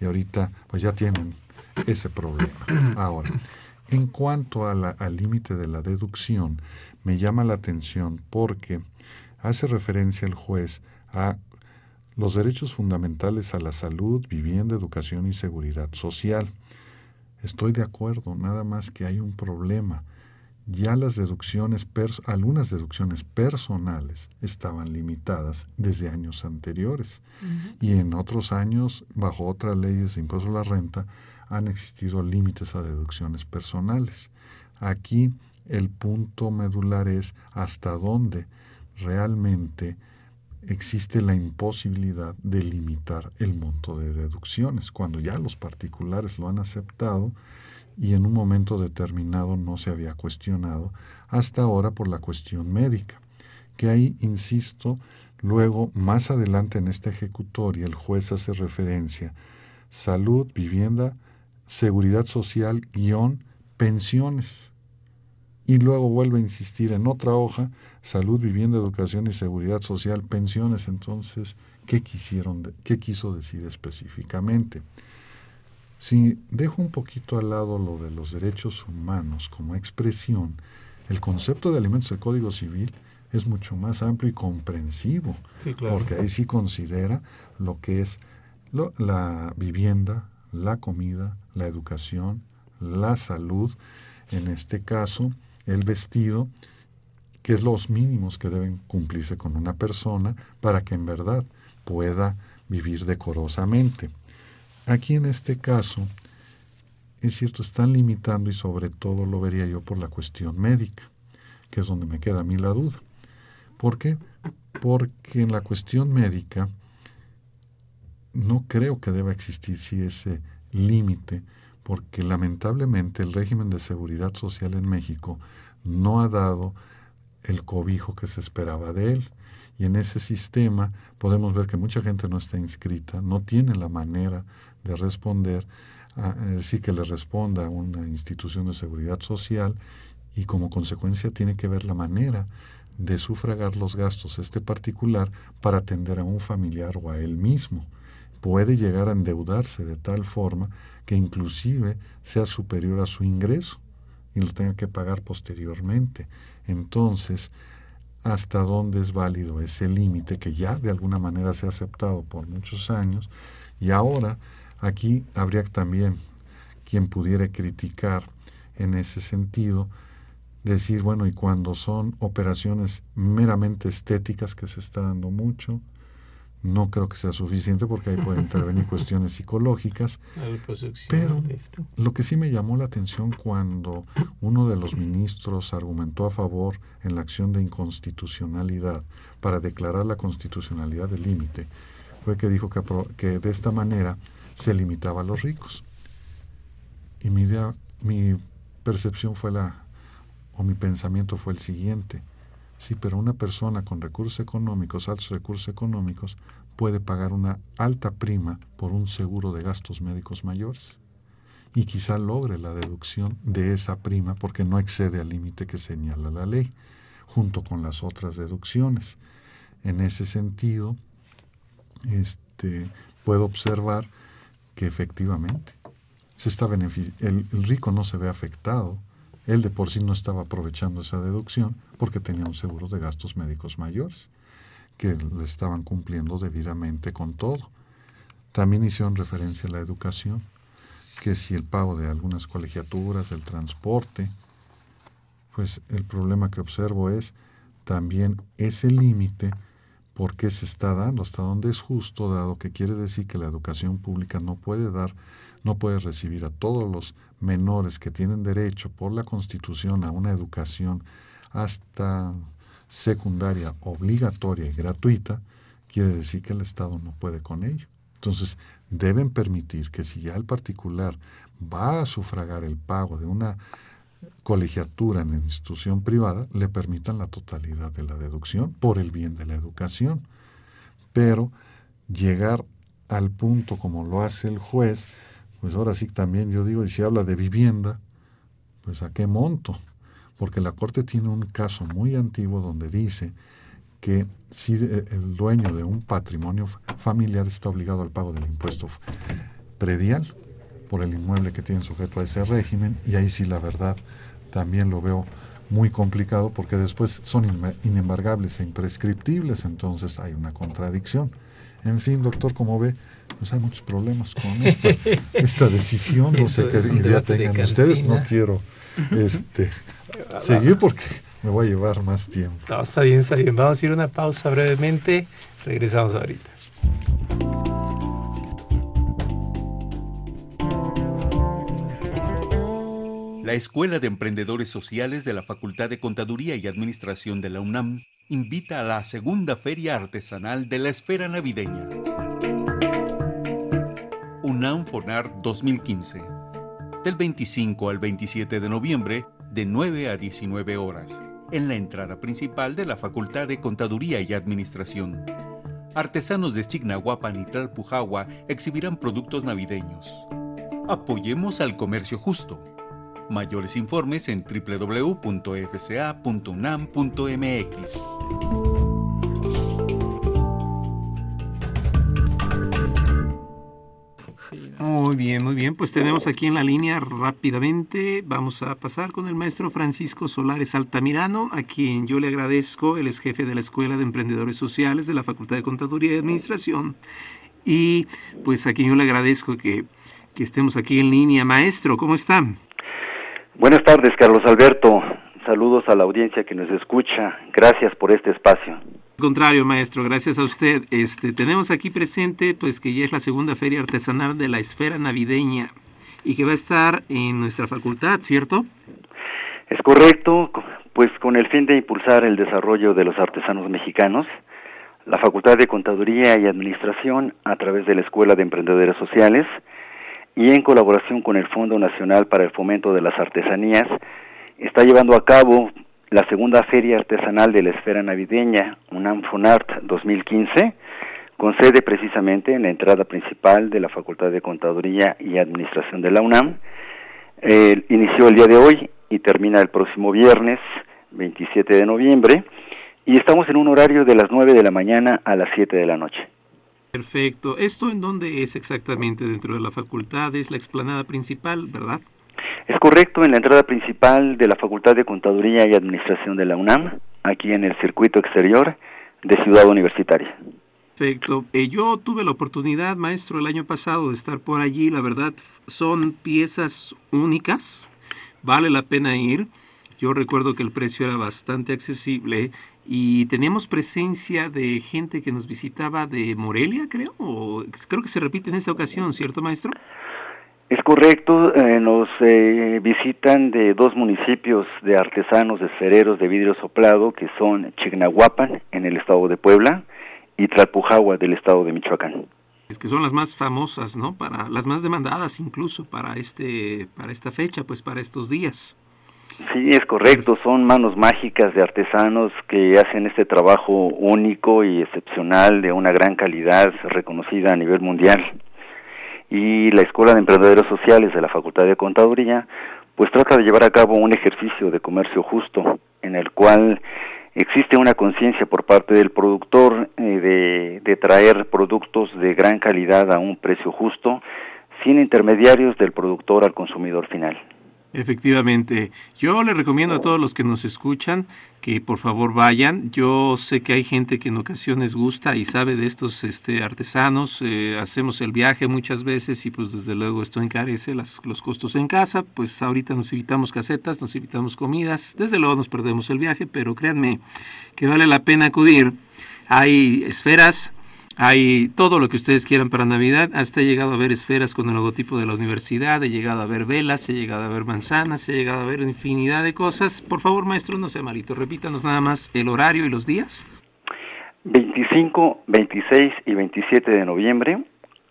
y ahorita pues ya tienen ese problema. Ahora, en cuanto al límite de la deducción, me llama la atención porque hace referencia el juez a los derechos fundamentales a la salud, vivienda, educación y seguridad social. Estoy de acuerdo, nada más que hay un problema ya las deducciones, algunas deducciones personales estaban limitadas desde años anteriores y en otros años, bajo otras leyes de impuesto a la renta, han existido límites a deducciones personales. Aquí el punto medular es hasta dónde realmente existe la imposibilidad de limitar el monto de deducciones. Cuando ya los particulares lo han aceptado, y en un momento determinado no se había cuestionado, hasta ahora por la cuestión médica, que ahí, insisto, luego más adelante en esta ejecutoria el juez hace referencia salud, vivienda, seguridad social, guion, pensiones. Y luego vuelve a insistir en otra hoja, salud, vivienda, educación y seguridad social, pensiones. Entonces, ¿qué, quisieron, qué quiso decir específicamente? Si dejo un poquito al lado lo de los derechos humanos como expresión, el concepto de alimentos del Código Civil es mucho más amplio y comprensivo, porque ahí sí considera lo que es la vivienda, la comida, la educación, la salud, en este caso el vestido, que es los mínimos que deben cumplirse con una persona para que en verdad pueda vivir decorosamente. Aquí en este caso, es cierto, están limitando y sobre todo lo vería yo por la cuestión médica, que es donde me queda a mí la duda. ¿Por qué? Porque en la cuestión médica no creo que deba existir si ese límite, porque lamentablemente el régimen de seguridad social en México no ha dado el cobijo que se esperaba de él. Y en ese sistema podemos ver que mucha gente no está inscrita, no tiene la manera de responder, a, decir que le responda a una institución de seguridad social y como consecuencia tiene que ver la manera de sufragar los gastos este particular para atender a un familiar o a él mismo puede llegar a endeudarse de tal forma que inclusive sea superior a su ingreso y lo tenga que pagar posteriormente. Entonces, ¿hasta dónde es válido ese límite que ya de alguna manera se ha aceptado por muchos años? Y ahora aquí habría también quien pudiera criticar en ese sentido, decir, bueno, y cuando son operaciones meramente estéticas, que se está dando mucho, no creo que sea suficiente porque ahí pueden intervenir cuestiones psicológicas. Pero lo que sí me llamó la atención cuando uno de los ministros argumentó a favor en la acción de inconstitucionalidad para declarar la constitucionalidad del límite fue que dijo que, que de esta manera se limitaba a los ricos. Y mi, idea, mi percepción fue la, o mi pensamiento fue el siguiente Sí, pero una persona con recursos económicos, altos recursos económicos, puede pagar una alta prima por un seguro de gastos médicos mayores y quizá logre la deducción de esa prima porque no excede al límite que señala la ley, junto con las otras deducciones. En ese sentido, este, puedo observar que efectivamente se está el, el rico no se ve afectado él de por sí no estaba aprovechando esa deducción porque tenía un seguro de gastos médicos mayores, que le estaban cumpliendo debidamente con todo. También hicieron referencia a la educación, que si el pago de algunas colegiaturas, el transporte, pues el problema que observo es también ese límite, por qué se está dando, hasta dónde es justo, dado que quiere decir que la educación pública no puede dar no puede recibir a todos los menores que tienen derecho por la Constitución a una educación hasta secundaria obligatoria y gratuita, quiere decir que el Estado no puede con ello. Entonces, deben permitir que si ya el particular va a sufragar el pago de una colegiatura en institución privada, le permitan la totalidad de la deducción por el bien de la educación. Pero llegar al punto como lo hace el juez, pues ahora sí también yo digo, y si habla de vivienda, pues a qué monto, porque la Corte tiene un caso muy antiguo donde dice que si el dueño de un patrimonio familiar está obligado al pago del impuesto predial por el inmueble que tiene sujeto a ese régimen, y ahí sí la verdad también lo veo muy complicado porque después son inembargables e imprescriptibles, entonces hay una contradicción. En fin, doctor, como ve, pues hay muchos problemas con esta, esta decisión. No sé qué idea tengan ustedes. No quiero este, seguir porque me voy a llevar más tiempo. No, está bien, está bien. Vamos a ir a una pausa brevemente. Regresamos ahorita. La Escuela de Emprendedores Sociales de la Facultad de Contaduría y Administración de la UNAM invita a la segunda feria artesanal de la esfera navideña. UNAM FONAR 2015. del 25 al 27 de noviembre, de 9 a 19 horas, en la entrada principal de la Facultad de Contaduría y Administración. Artesanos de Chignahuapan y Tlalpujahua exhibirán productos navideños. Apoyemos al comercio justo. Mayores informes en www.fca.unam.mx. Muy bien, muy bien. Pues tenemos aquí en la línea rápidamente. Vamos a pasar con el maestro Francisco Solares Altamirano, a quien yo le agradezco. Él es jefe de la Escuela de Emprendedores Sociales de la Facultad de Contaduría y Administración. Y pues a quien yo le agradezco que, que estemos aquí en línea. Maestro, ¿cómo están? Buenas tardes, Carlos Alberto. Saludos a la audiencia que nos escucha. Gracias por este espacio. Al contrario, maestro, gracias a usted. Este, tenemos aquí presente, pues que ya es la segunda feria artesanal de la esfera navideña y que va a estar en nuestra facultad, ¿cierto? Es correcto, pues con el fin de impulsar el desarrollo de los artesanos mexicanos, la Facultad de Contaduría y Administración, a través de la Escuela de Emprendedores Sociales y en colaboración con el Fondo Nacional para el Fomento de las Artesanías, está llevando a cabo la segunda feria artesanal de la esfera navideña, UNAM Fonart 2015, con sede precisamente en la entrada principal de la Facultad de Contaduría y Administración de la UNAM. Inició el día de hoy y termina el próximo viernes 27 de noviembre y estamos en un horario de las 9 de la mañana a las 7 de la noche. Perfecto. ¿Esto en dónde es exactamente dentro de la facultad? Es la explanada principal, ¿verdad? Es correcto, en la entrada principal de la Facultad de Contaduría y Administración de la UNAM, aquí en el circuito exterior de Ciudad Universitaria. Perfecto. Eh, yo tuve la oportunidad, maestro, el año pasado de estar por allí. La verdad, son piezas únicas. Vale la pena ir. Yo recuerdo que el precio era bastante accesible y teníamos presencia de gente que nos visitaba de Morelia, creo. O, creo que se repite en esta ocasión, ¿cierto, maestro? Es correcto, eh, nos eh, visitan de dos municipios de artesanos de cereros de vidrio soplado que son Chignahuapan en el estado de Puebla y Tlalpujahua del estado de Michoacán. Es que son las más famosas, ¿no? Para las más demandadas incluso para este para esta fecha, pues para estos días. Sí, es correcto, son manos mágicas de artesanos que hacen este trabajo único y excepcional de una gran calidad reconocida a nivel mundial y la Escuela de Emprendedores Sociales de la Facultad de Contaduría, pues trata de llevar a cabo un ejercicio de comercio justo en el cual existe una conciencia por parte del productor eh, de, de traer productos de gran calidad a un precio justo sin intermediarios del productor al consumidor final. Efectivamente, yo le recomiendo a todos los que nos escuchan que por favor vayan. Yo sé que hay gente que en ocasiones gusta y sabe de estos este, artesanos. Eh, hacemos el viaje muchas veces y pues desde luego esto encarece las, los costos en casa. Pues ahorita nos evitamos casetas, nos evitamos comidas. Desde luego nos perdemos el viaje, pero créanme que vale la pena acudir. Hay esferas, hay todo lo que ustedes quieran para Navidad. Hasta he llegado a ver esferas con el logotipo de la universidad, he llegado a ver velas, he llegado a ver manzanas, he llegado a ver infinidad de cosas. Por favor, maestro, no sea malito, repítanos nada más el horario y los días. 25, 26 y 27 de noviembre,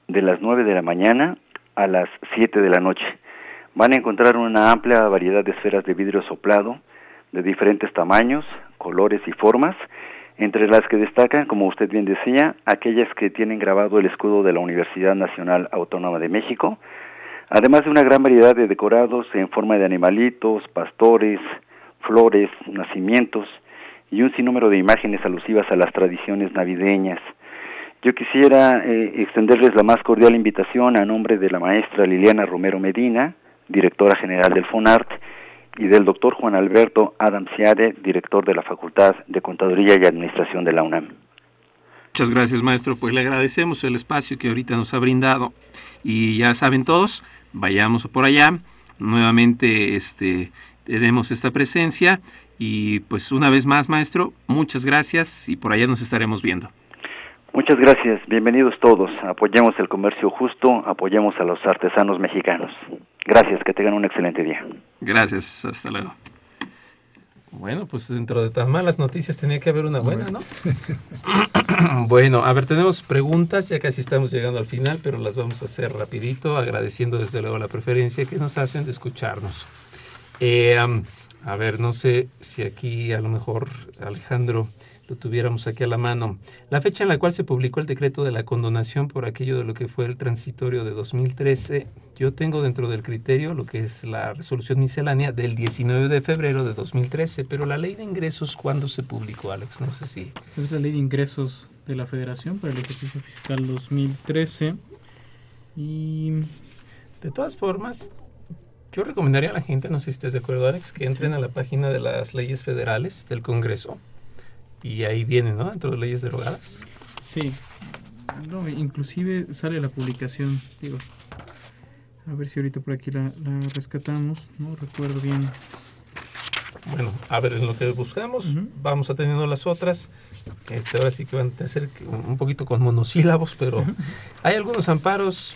de las 9 de la mañana a las 7 de la noche. Van a encontrar una amplia variedad de esferas de vidrio soplado, de diferentes tamaños, colores y formas entre las que destacan, como usted bien decía, aquellas que tienen grabado el escudo de la Universidad Nacional Autónoma de México, además de una gran variedad de decorados en forma de animalitos, pastores, flores, nacimientos y un sinnúmero de imágenes alusivas a las tradiciones navideñas. Yo quisiera eh, extenderles la más cordial invitación a nombre de la maestra Liliana Romero Medina, directora general del FONART, y del doctor Juan Alberto Adam Ciade, director de la Facultad de Contaduría y Administración de la UNAM. Muchas gracias, maestro. Pues le agradecemos el espacio que ahorita nos ha brindado. Y ya saben todos, vayamos por allá. Nuevamente este, tenemos esta presencia. Y pues una vez más, maestro, muchas gracias y por allá nos estaremos viendo. Muchas gracias, bienvenidos todos. Apoyemos el comercio justo, apoyemos a los artesanos mexicanos. Gracias, que tengan un excelente día. Gracias, hasta luego. Bueno, pues dentro de tan malas noticias tenía que haber una buena, ¿no? bueno, a ver, tenemos preguntas, ya casi estamos llegando al final, pero las vamos a hacer rapidito, agradeciendo desde luego la preferencia que nos hacen de escucharnos. Eh, a ver, no sé si aquí a lo mejor Alejandro lo tuviéramos aquí a la mano. La fecha en la cual se publicó el decreto de la condonación por aquello de lo que fue el transitorio de 2013, yo tengo dentro del criterio lo que es la resolución miscelánea del 19 de febrero de 2013, pero la ley de ingresos, ¿cuándo se publicó, Alex? No sé si... Es la ley de ingresos de la Federación para el ejercicio fiscal 2013 y... De todas formas, yo recomendaría a la gente, no sé si estás de acuerdo, Alex, que entren a la página de las leyes federales del Congreso y ahí viene, ¿no? Dentro de leyes derogadas. Sí. No, inclusive sale la publicación, digo. A ver si ahorita por aquí la, rescatamos, no recuerdo bien. Bueno, a ver, en lo que buscamos, vamos atendiendo las otras. Este, ahora sí que van a ser un poquito con monosílabos, pero hay algunos amparos.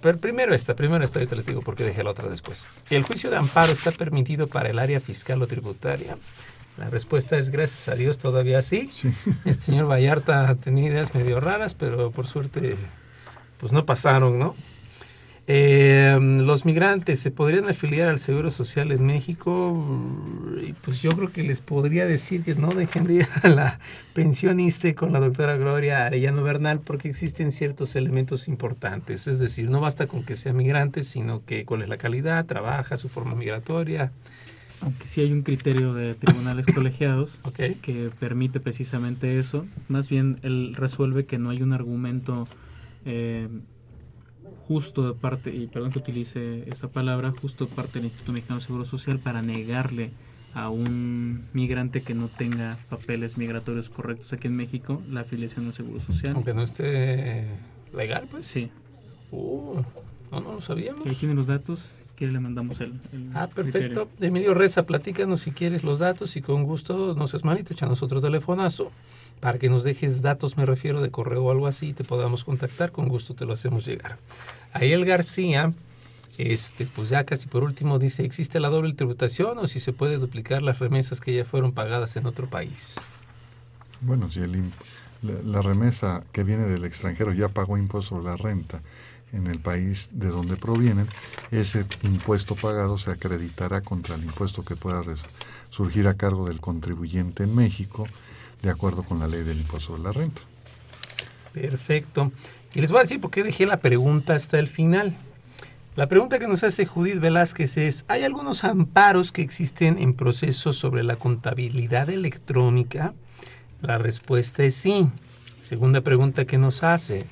Pero primero esta, primero esta, ahorita les digo porque dejé la otra después. El juicio de amparo está permitido para el área fiscal o tributaria la respuesta es gracias a Dios todavía sí. El señor Vallarta tenía ideas medio raras, pero por suerte pues no pasaron, ¿no? Eh, los migrantes se podrían afiliar al Seguro Social en México pues yo creo que les podría decir que no dejen de ir a la pensionista con la doctora Gloria Arellano Bernal porque existen ciertos elementos importantes, es decir, no basta con que sea migrante, sino que cuál es la calidad, trabaja, su forma migratoria, aunque sí hay un criterio de tribunales colegiados que permite precisamente eso, más bien él resuelve que no hay un argumento eh, justo de parte, y perdón que utilice esa palabra, justo de parte del Instituto Mexicano de Seguro Social para negarle a un migrante que no tenga papeles migratorios correctos aquí en México la afiliación al Seguro Social. Aunque no esté legal, pues. Sí. Uh, no, no lo sabíamos. ahí tiene los datos que le mandamos el, Ah, perfecto. Emilio Reza, platícanos si quieres los datos y con gusto, no seas malito, echanos otro telefonazo para que nos dejes datos, me refiero, de correo o algo así, y te podamos contactar, con gusto te lo hacemos llegar. Ahí el García, este, pues ya casi por último dice, ¿existe la doble tributación o si se puede duplicar las remesas que ya fueron pagadas en otro país? Bueno, si el, la remesa que viene del extranjero ya pagó impuesto sobre la renta en el país de donde provienen, ese impuesto pagado se acreditará contra el impuesto que pueda surgir a cargo del contribuyente en México, de acuerdo con la ley del impuesto de la renta. Perfecto. Y les voy a decir por qué dejé la pregunta hasta el final. La pregunta que nos hace Judith Velázquez es, ¿hay algunos amparos que existen en procesos sobre la contabilidad electrónica? La respuesta es sí. Segunda pregunta que nos hace,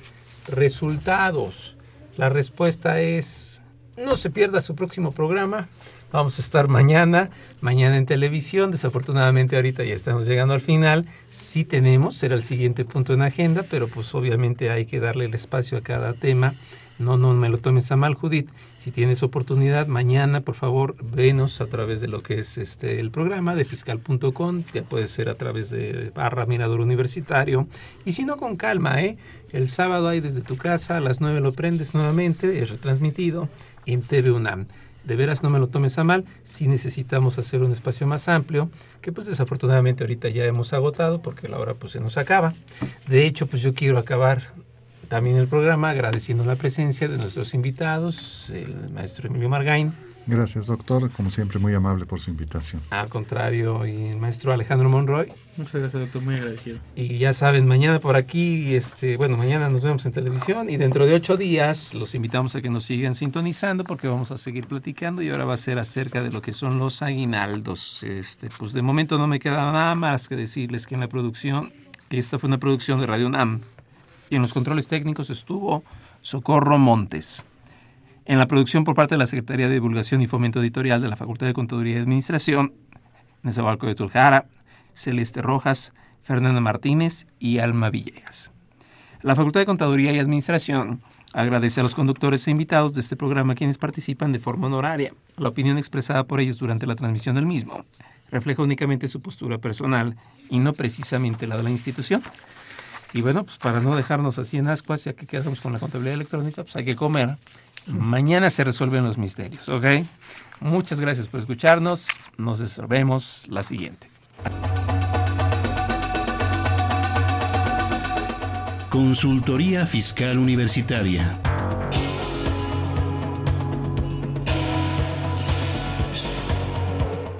resultados. La respuesta es, no se pierda su próximo programa. Vamos a estar mañana, mañana en televisión. Desafortunadamente ahorita ya estamos llegando al final. Sí tenemos, será el siguiente punto en agenda, pero pues obviamente hay que darle el espacio a cada tema. No, no me lo tomes a mal, Judith. Si tienes oportunidad, mañana, por favor, venos a través de lo que es este el programa de fiscal.com. Ya puede ser a través de barra mirador universitario. Y si no, con calma, ¿eh? El sábado hay desde tu casa, a las 9 lo prendes nuevamente, es retransmitido en TV UNAM. De veras no me lo tomes a mal, si necesitamos hacer un espacio más amplio, que pues desafortunadamente ahorita ya hemos agotado porque la hora pues se nos acaba. De hecho, pues yo quiero acabar también el programa agradeciendo la presencia de nuestros invitados, el maestro Emilio Margain, Gracias, doctor. Como siempre, muy amable por su invitación. Al contrario, y el maestro Alejandro Monroy. Muchas gracias, doctor. Muy agradecido. Y ya saben, mañana por aquí, este, bueno, mañana nos vemos en televisión y dentro de ocho días los invitamos a que nos sigan sintonizando porque vamos a seguir platicando y ahora va a ser acerca de lo que son los aguinaldos. Este, pues de momento no me queda nada más que decirles que en la producción, que esta fue una producción de Radio NAM y en los controles técnicos estuvo Socorro Montes. En la producción por parte de la Secretaría de Divulgación y Fomento Editorial de la Facultad de Contaduría y Administración, Nezahualco de Tuljara, Celeste Rojas, Fernanda Martínez y Alma Villegas. La Facultad de Contaduría y Administración agradece a los conductores e invitados de este programa quienes participan de forma honoraria. La opinión expresada por ellos durante la transmisión del mismo refleja únicamente su postura personal y no precisamente la de la institución. Y bueno, pues para no dejarnos así en ascuas, ya que quedamos con la contabilidad electrónica, pues hay que comer Mañana se resuelven los misterios, ¿ok? Muchas gracias por escucharnos. Nos vemos la siguiente. Consultoría Fiscal Universitaria.